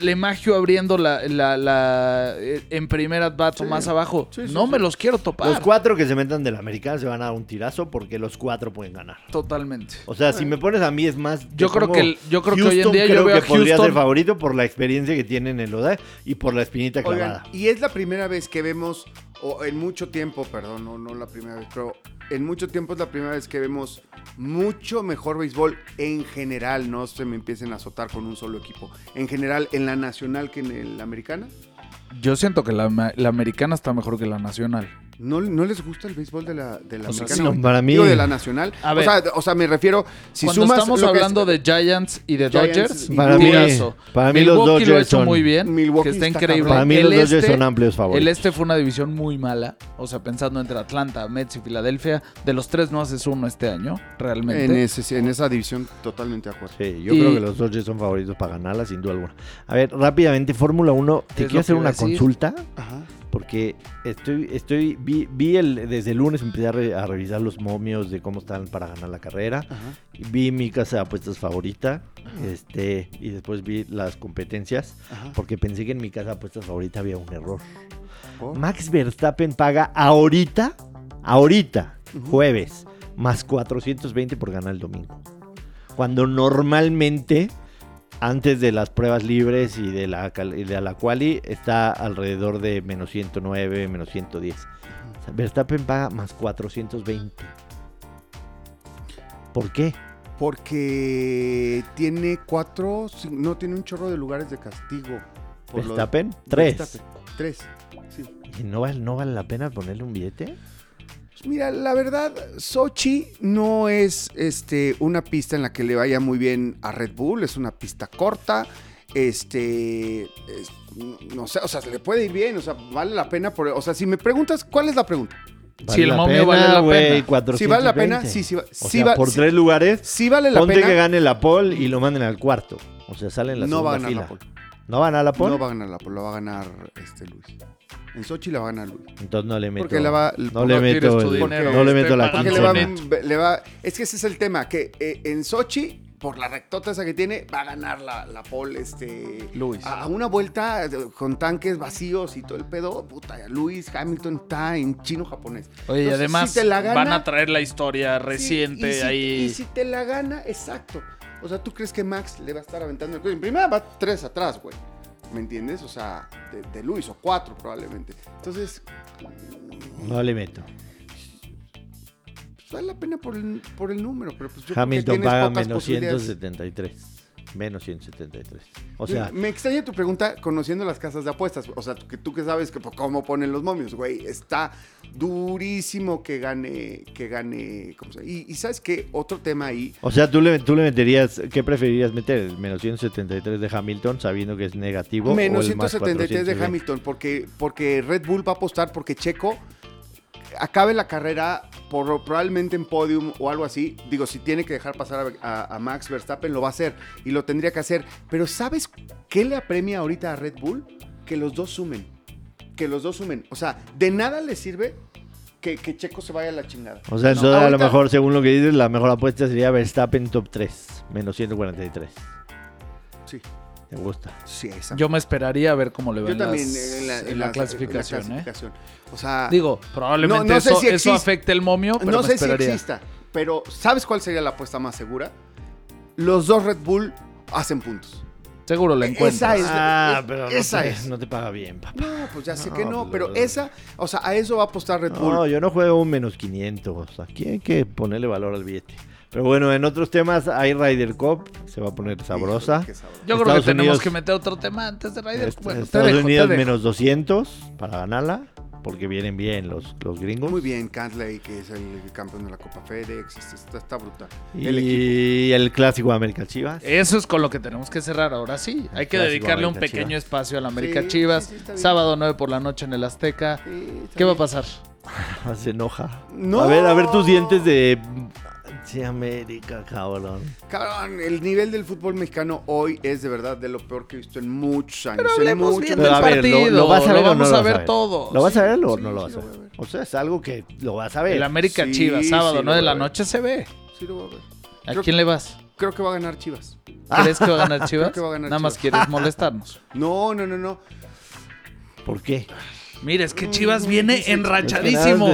Lemagio abriendo la, la, la- eh, en primer at bat o Sí. más abajo. Sí, sí, no sí. me los quiero topar. Los cuatro que se metan de la americana se van a dar un tirazo porque los cuatro pueden ganar. Totalmente. O sea, si me pones a mí es más. Yo creo que el- yo creo que hoy en día yo creo veo que a podría ser favorito por la experiencia que tienen en Loda y por la espinita clavada. Oigan, y es la primera vez que vemos, o en mucho tiempo, perdón, no, no la primera vez, pero en mucho tiempo es la primera vez que vemos mucho mejor béisbol en general, no se me empiecen a azotar con un solo equipo, en general en la nacional que en la americana. Yo siento que la, la americana está mejor que la nacional. ¿No, no les gusta el béisbol de la, de la O sea, americana? sí, para mí- Digo, de la nacional. A o, ver. sea, o sea, me refiero, si Cuando sumas estamos que es- hablando de Giants y de Giants Dodgers, y Para mí- para mí los Milwaukee lo ha Dodgers hecho son- muy bien, Milwaukee que está está increíble. Para mí El los Dodgers este- son amplios favoritos. El este fue una división muy mala, o sea, pensando entre Atlanta, Mets y Filadelfia, de los tres no haces uno este año, realmente. en, ese- en esa división totalmente de acuerdo. Sí, yo Y- creo que los Dodgers son favoritos para ganarla, sin duda alguna. A ver, rápidamente, Fórmula 1, te quiero hacer una consulta, Ajá. Porque estoy, estoy, vi, vi el, desde el lunes empecé a, re- a revisar los momios de cómo están para ganar la carrera. Ajá. Vi mi casa de apuestas favorita, este, y después vi las competencias, Ajá. porque pensé que en mi casa de apuestas favorita había un error. Max Verstappen paga ahorita, ahorita, jueves, más 420 por ganar el domingo. Cuando normalmente, antes de las pruebas libres y de la, y de la quali, está alrededor de menos 109, menos 110. O sea, Verstappen paga más 420. ¿Por qué? Porque tiene cuatro, no tiene un chorro de lugares de castigo. por ¿Verstappen? Tres. Verstappen, Tres. Sí. ¿Y no vale, no vale la pena ponerle un billete? Mira, la verdad, Sochi no es este, una pista en la que le vaya muy bien a Red Bull, es una pista corta. Este, es- no sé, o sea, le puede ir bien, o sea, vale la pena. Por, o sea, si me preguntas, ¿cuál es la pregunta? Si el momio vale la güey, pena. Si vale la pena, 420. sí, sí, va- O sí sea, va- por sí- tres lugares, Sí vale la ponte pena. que gane la pole y lo manden al cuarto. O sea, sale en la no va a segunda ganar fila. la pole. ¿No van a la pole? No va a ganar la pole, lo va a ganar este Luis. En Sochi la va a ganar Luis. Entonces no le meto. Porque le va, no le meto, el- no le meto la porque pagando le va, quincena. le va- es que ese es el tema, que eh, en Sochi, por la rectota esa que tiene, va a ganar la, la pole este, Luis. A, a una vuelta de- con tanques vacíos y todo el pedo, puta, Luis Hamilton está en chino-japonés. Oye, y además si te la gana- van a traer la historia reciente Sí, y si- ahí. Y si te la gana, exacto. O sea, ¿tú crees que Max le va a estar aventando el coche? En primera va tres atrás, güey. ¿Me entiendes? O sea, de, de Luis, o cuatro probablemente. Entonces, No le meto. vale la pena por el, por el número, pero pues yo creo que Hamilton paga menos posibilidades. 173. Menos 173. O sea, me extraña tu pregunta conociendo las casas de apuestas. O sea, que tú que sabes que, pues, cómo ponen los momios, güey. Está durísimo que gane, que gane. ¿cómo se? Y, y sabes qué, otro tema ahí. o sea tú, le, tú le meterías, ¿qué preferirías meter? ¿El menos 173 de Hamilton sabiendo que es negativo? Menos o el más 173 de 420? Hamilton, porque, porque Red Bull va a apostar porque Checo acabe la carrera por, probablemente en podium o algo así. Digo, si tiene que dejar pasar a, a- a Max Verstappen, lo va a hacer y lo tendría que hacer. Pero ¿sabes qué le apremia ahorita a Red Bull? Que los dos sumen. Que los dos sumen. O sea, de nada le sirve que, que Checo se vaya a la chingada. O sea, No, entonces a lo mejor, según lo que dices, la mejor apuesta sería Verstappen top 3. Menos 143. Sí, ¿Te gusta? sí, esa. Yo me esperaría a ver cómo le va en, en la, en en la la- clasificación. en la ¿eh? O sea, Digo, probablemente No- no sé eso, si eso existe. afecte el momio, pero no me sé si exista, pero ¿sabes cuál sería la apuesta más segura? Los dos Red Bull hacen puntos. Seguro la Esa encuentras. es- Ah, es- pero no esa te, es. no te paga bien, papá. No, pues ya sé No, que no, pues, pero lo- esa, o sea, a eso va a apostar Red Bull. No, yo no juego un menos 500. Aquí hay que ponerle valor al billete. Pero bueno, en otros temas hay Ryder Cup, se va a poner sabrosa. Yo creo Estados que tenemos Unidos- que meter otro tema antes de Raiders. Est- Bueno, te Estados dejo, te Unidos dejo. menos 200 para ganarla, porque vienen bien los, los gringos. Muy bien, Cantley, que es el campeón de la Copa FedEx. Está, está- brutal. El. Y el clásico de América Chivas. Eso es con lo que tenemos que cerrar ahora sí. Hay que dedicarle un pequeño Chivas. espacio a la América Sí, Chivas. sí, sí. Sábado 9 por la noche en el Azteca. ¿Qué va a pasar? Se enoja. No. A ver, a ver tus dientes de... Sí, América, cabrón. Cabrón, el nivel del fútbol mexicano hoy es de verdad de lo peor que he visto en muchos años. Pero en hablemos muchos bien del ver, ¿lo- partido. ¿lo, vas a ver o no vamos lo a vas ver a ver? todo. ¿Lo vas a ver o sí, no lo sí vas a lo ver? voy a ver. O sea, es algo que lo vas a ver. El América Sí, Chivas, sábado sí, 9 de lo la noche se ve. Sí lo voy a ver. ¿A Creo- quién le vas? Creo que va a ganar Chivas. ¿Crees que va a ganar Chivas? que va a ganar Nada más quieres molestarnos. No, no, no, no. ¿Por qué? Mira, es que Chivas viene enrachadísimo.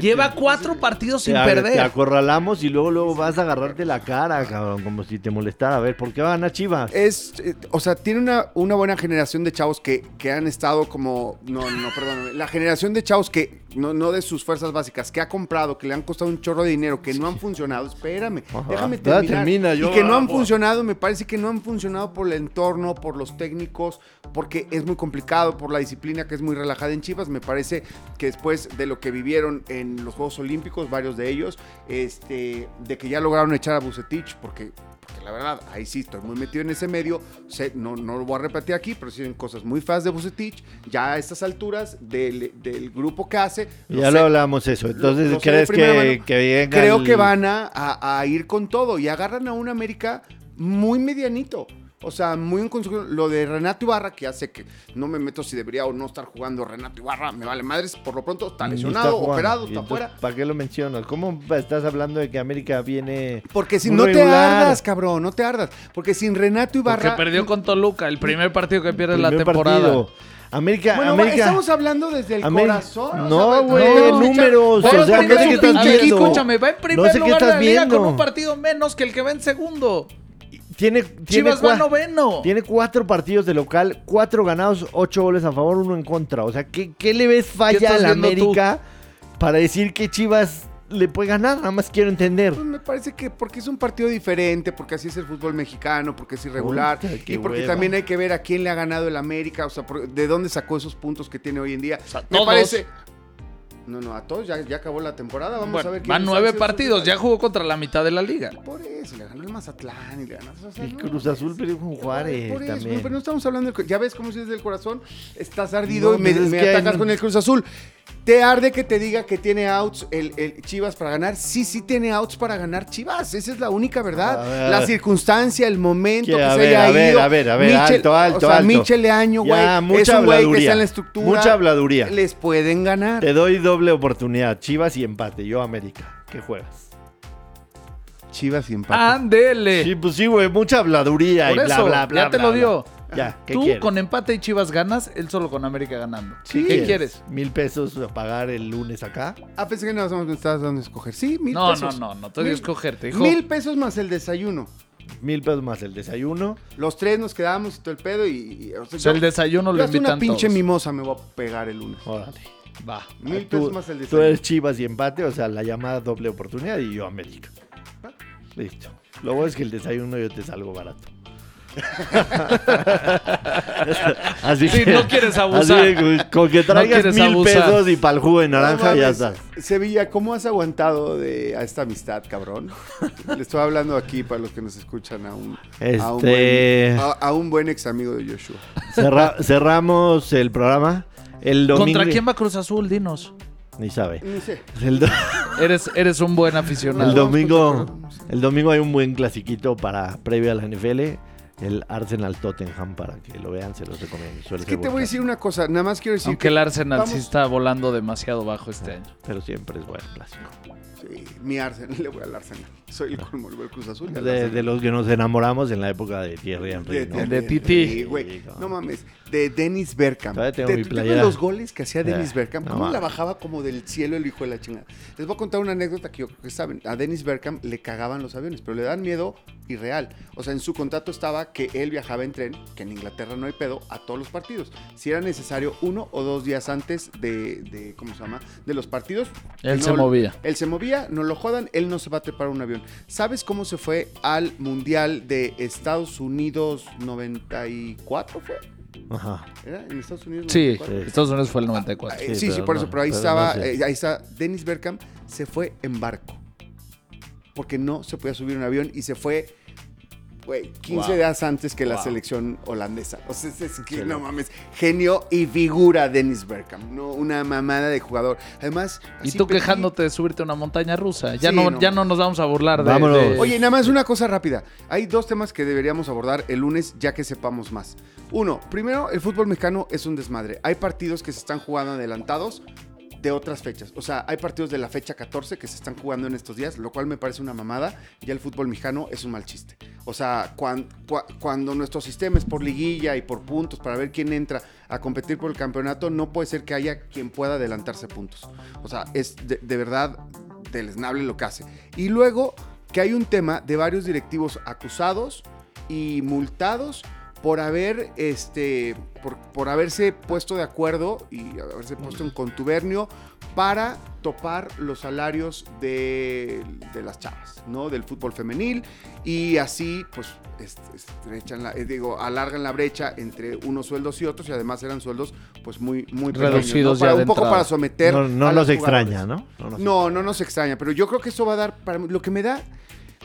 Lleva cuatro partidos sin te, te perder. acorralamos y luego luego vas a agarrarte la cara, cabrón, como si te molestara. A ver, ¿por qué va a ganar Chivas? Es, eh, o sea, tiene una, una buena generación de chavos que, que han estado como, no, no, perdóname, la generación de chavos que, no, no de sus fuerzas básicas, que ha comprado, que le han costado un chorro de dinero, que no han funcionado, espérame, Ajá. déjame terminar. termina, yo y que no han funcionado, me parece que no han funcionado por el entorno, por los técnicos, porque es muy complicado, por la disciplina que es muy relajada en Chivas, me parece que después de lo que vivieron en los Juegos Olímpicos, varios de ellos, este, de que ya lograron echar a Bucetich, porque la verdad, ahí sí estoy muy metido en ese medio, sé, no, no lo voy a repetir aquí, pero hay cosas muy feas de Bucetich, ya a estas alturas del, del grupo que hace. Ya sé, lo hablamos eso. Entonces, lo- ¿crees que, que Creo el- que van a, a- a ir con todo y agarran a un América muy medianito. O sea, muy en consecuencia. Lo de Renato Ibarra, que sé que no me meto si debería o no estar jugando Renato Ibarra, me vale madres. Por lo pronto está lesionado, operado, está entonces, fuera. ¿Para qué lo mencionas? ¿Cómo estás hablando de que América viene Porque si no te ardas, cabrón, no te ardas. Porque sin Renato Porque Ibarra. perdió con Toluca, el primer partido que pierde la temporada. partido? América, Bueno, América. estamos hablando desde el América- corazón. o No, sea, güey, que echar- números, Va o en sea, primer- no sé qué estás aquí, viendo. escúchame, va en primer No sé lugar de la liga con un partido menos que el que va en segundo. Tiene, tiene, Chivas va noveno. tiene cuatro partidos de local, cuatro ganados, ocho goles a favor, uno en contra. O sea, ¿qué, qué le ves falla a la tú? América para decir que Chivas le puede ganar? Nada más quiero entender. Pues me parece que porque es un partido diferente, porque así es el fútbol mexicano, porque es irregular y porque hueva. también hay que ver a quién le ha ganado el América, o sea, por- de dónde sacó esos puntos que tiene hoy en día. sea, me todos. parece. No, no, a todos ya, ya acabó la temporada. Vamos Bueno, a ver quién van nueve partidos, ya jugó contra la mitad de la liga. Por eso, le ganó el Mazatlán y le ganó. o sea, Y no, Cruz Azul perdió con Juárez Por eso, también. pero no estamos hablando del. Ya ves cómo si es del corazón. Estás ardido No, y me, es me que atacas con el Cruz Azul. ¿Te arde que te diga que tiene outs el, el Chivas para ganar? Sí, sí tiene outs para ganar Chivas. Esa es la única verdad. Ver. La circunstancia, el momento Que, que a se ver, haya a ver, ido. a ver, a ver, Michel- alto, alto, O sea, alto. Michel Leaño, güey. Es mucha un güey que habladuría. está en la estructura. Mucha habladuría. Les pueden ganar. Te doy doble oportunidad. Chivas y empate. Yo América. ¿Qué juegas? Chivas y empate. Ándele. Sí, pues sí, güey. Mucha habladuría Por y bla, eso, bla, bla. ya te lo bla. Dio. Ya, ¿qué Tú quieres? con empate y Chivas ganas, él solo con América ganando. ¿Qué ¿Qué quieres? ¿Mil pesos a pagar el lunes acá? Ah, pensé que no me estabas dando a escoger. Sí, mil No, no, pesos. no, no te voy a escoger, te dijo. Mil pesos más el desayuno. Mil pesos más el desayuno. Los tres nos quedamos y todo el pedo y... y- o sea, O sea, yo- el desayuno lo invitan una pinche todos. mimosa me voy a pegar el lunes. Órale. Va. Mil Tú- pesos más el Tú desayuno. eres Chivas y empate, o sea, la llamada doble oportunidad y yo América. Listo. Lo bueno es que el desayuno yo te salgo barato. así Sí, que, no quieres abusar. así que con- que traigas mil abusar. pesos y para el jugo de naranja No ya está. Sevilla, ¿cómo has aguantado de, a esta amistad, cabrón? Le estoy hablando aquí para los que nos escuchan a un, a un, Este- buen, a- a un buen ex amigo de Joshua. Cerra- cerramos el programa. El domingo. ¿Contra quién va Cruz Azul? Dinos. Ni sabe. No sé. El, do- Eres, eres un buen el aficionado. domingo. El domingo hay un buen clasiquito para previo a la NFL. El Arsenal Tottenham para que lo vean, se los recomiendo. Suele Es que te voy a decir una cosa, nada más quiero decir Aunque que el Arsenal vamos- sí está volando demasiado bajo este año. Pero siempre es buen clásico. Sí, mi Arsenal, le voy al Arsenal. Soy el colmo, le voy al Cruz Azul. De, de los que nos enamoramos en la época de Thierry Henry. De, ¿no? de Titi. Sí, güey. Sí, No mames. De Dennis Bergkamp. Todavía tengo ¿Te, mi ¿tú te acuerdas playera. los goles que hacía Dennis Bergkamp? no ¿Cómo la bajaba como del cielo el hijo de la chingada? Les voy a contar una anécdota que yo creo que saben. A Dennis Bergkamp le cagaban los aviones, pero le dan miedo irreal. O sea, en su contrato estaba que él viajaba en tren, que en Inglaterra no hay pedo, a todos los partidos. Si era necesario uno o dos días antes de, de ¿cómo se llama? De los partidos. Él no- se movía. Él se movía, no lo jodan, él no se va a trepar un avión. ¿Sabes cómo se fue al Mundial de Estados Unidos 94 fue? Ajá. ¿Era en Estados Unidos? Sí, 94? Estados Unidos fue el 94. Eh, Sí, sí, sí, por no, eso, pero ahí pero estaba, no sé. eh, ahí está, Dennis Bergkamp se fue en barco. Porque no se podía subir un avión y se fue, güey, 15 Wow. días antes que la Wow. selección holandesa. O sea, es, es que, Sí, no mames, genio y figura Dennis Bergkamp, no una mamada de jugador. Además, Y tú petit- quejándote de subirte a una montaña rusa. Ya, Sí, no, no. ya no nos vamos a burlar de... Vámonos. de- Oye, nada más una cosa rápida. Hay dos temas que deberíamos abordar el lunes ya que sepamos más. Uno, primero, el fútbol mexicano es un desmadre. Hay partidos que se están jugando adelantados de otras fechas. O sea, hay partidos de la fecha 14 que se están jugando en estos días, lo cual me parece una mamada. Ya el fútbol mexicano es un mal chiste. O sea, cuan- cua- cuando nuestro sistema es por liguilla y por puntos para ver quién entra a competir por el campeonato, no puede ser que haya quien pueda adelantarse puntos. O sea, es de, de verdad deleznable lo que hace. Y luego que hay un tema de varios directivos acusados y multados por haber este por, por haberse puesto de acuerdo y haberse puesto en contubernio para topar los salarios de, de las chavas, ¿no? Del fútbol femenil y así pues est- estrechan la, digo, alargan la brecha entre unos sueldos y otros y además eran sueldos pues muy muy pequeños, Reducidos ¿no? Para- ya de un poco entrada. para someter No, no a nos extraña. ¿no? No, nos No, no nos extraña, pero yo creo que eso va a dar para lo que me da,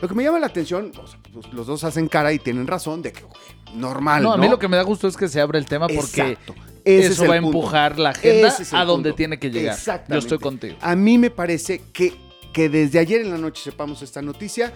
lo que me llama la atención, o sea, pues, los dos hacen cara y tienen razón de que ok, normal, No, a mí lo que me da gusto es que se abre el tema porque Exacto. Ese es eso va a punto. empujar la agenda es a donde punto. tiene que llegar. Yo estoy contigo. A mí me parece que, que desde ayer en la noche sepamos esta noticia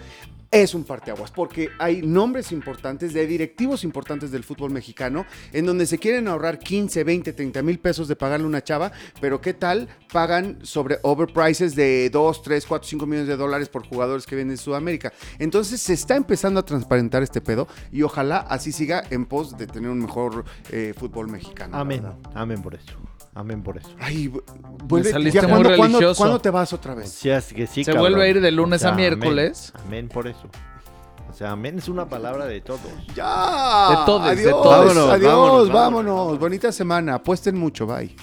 es un parteaguas, porque hay nombres importantes de directivos importantes del fútbol mexicano en donde se quieren ahorrar 15, 20, 30 mil pesos de pagarle una chava, pero ¿qué tal? Pagan sobre overprices de 2, 3, 4, 5 millones de dólares por jugadores que vienen de Sudamérica. Entonces se está empezando a transparentar este pedo y ojalá así siga en pos de tener un mejor eh, fútbol mexicano. Amén, amén por eso. Amén por eso. Ay, vu- vuelve. saliste ya, muy ¿cuándo, cuándo- religioso. cuándo te vas otra vez? es que sí, Se cabrón. vuelve a ir de lunes a miércoles. Amén, por eso. O sea, amén es una palabra de todos. Ya. De todos, de adiós, todos. Adiós, Vámonos, vámonos, vámonos, vámonos. vámonos. Bonita semana. Apuesten mucho. Bye.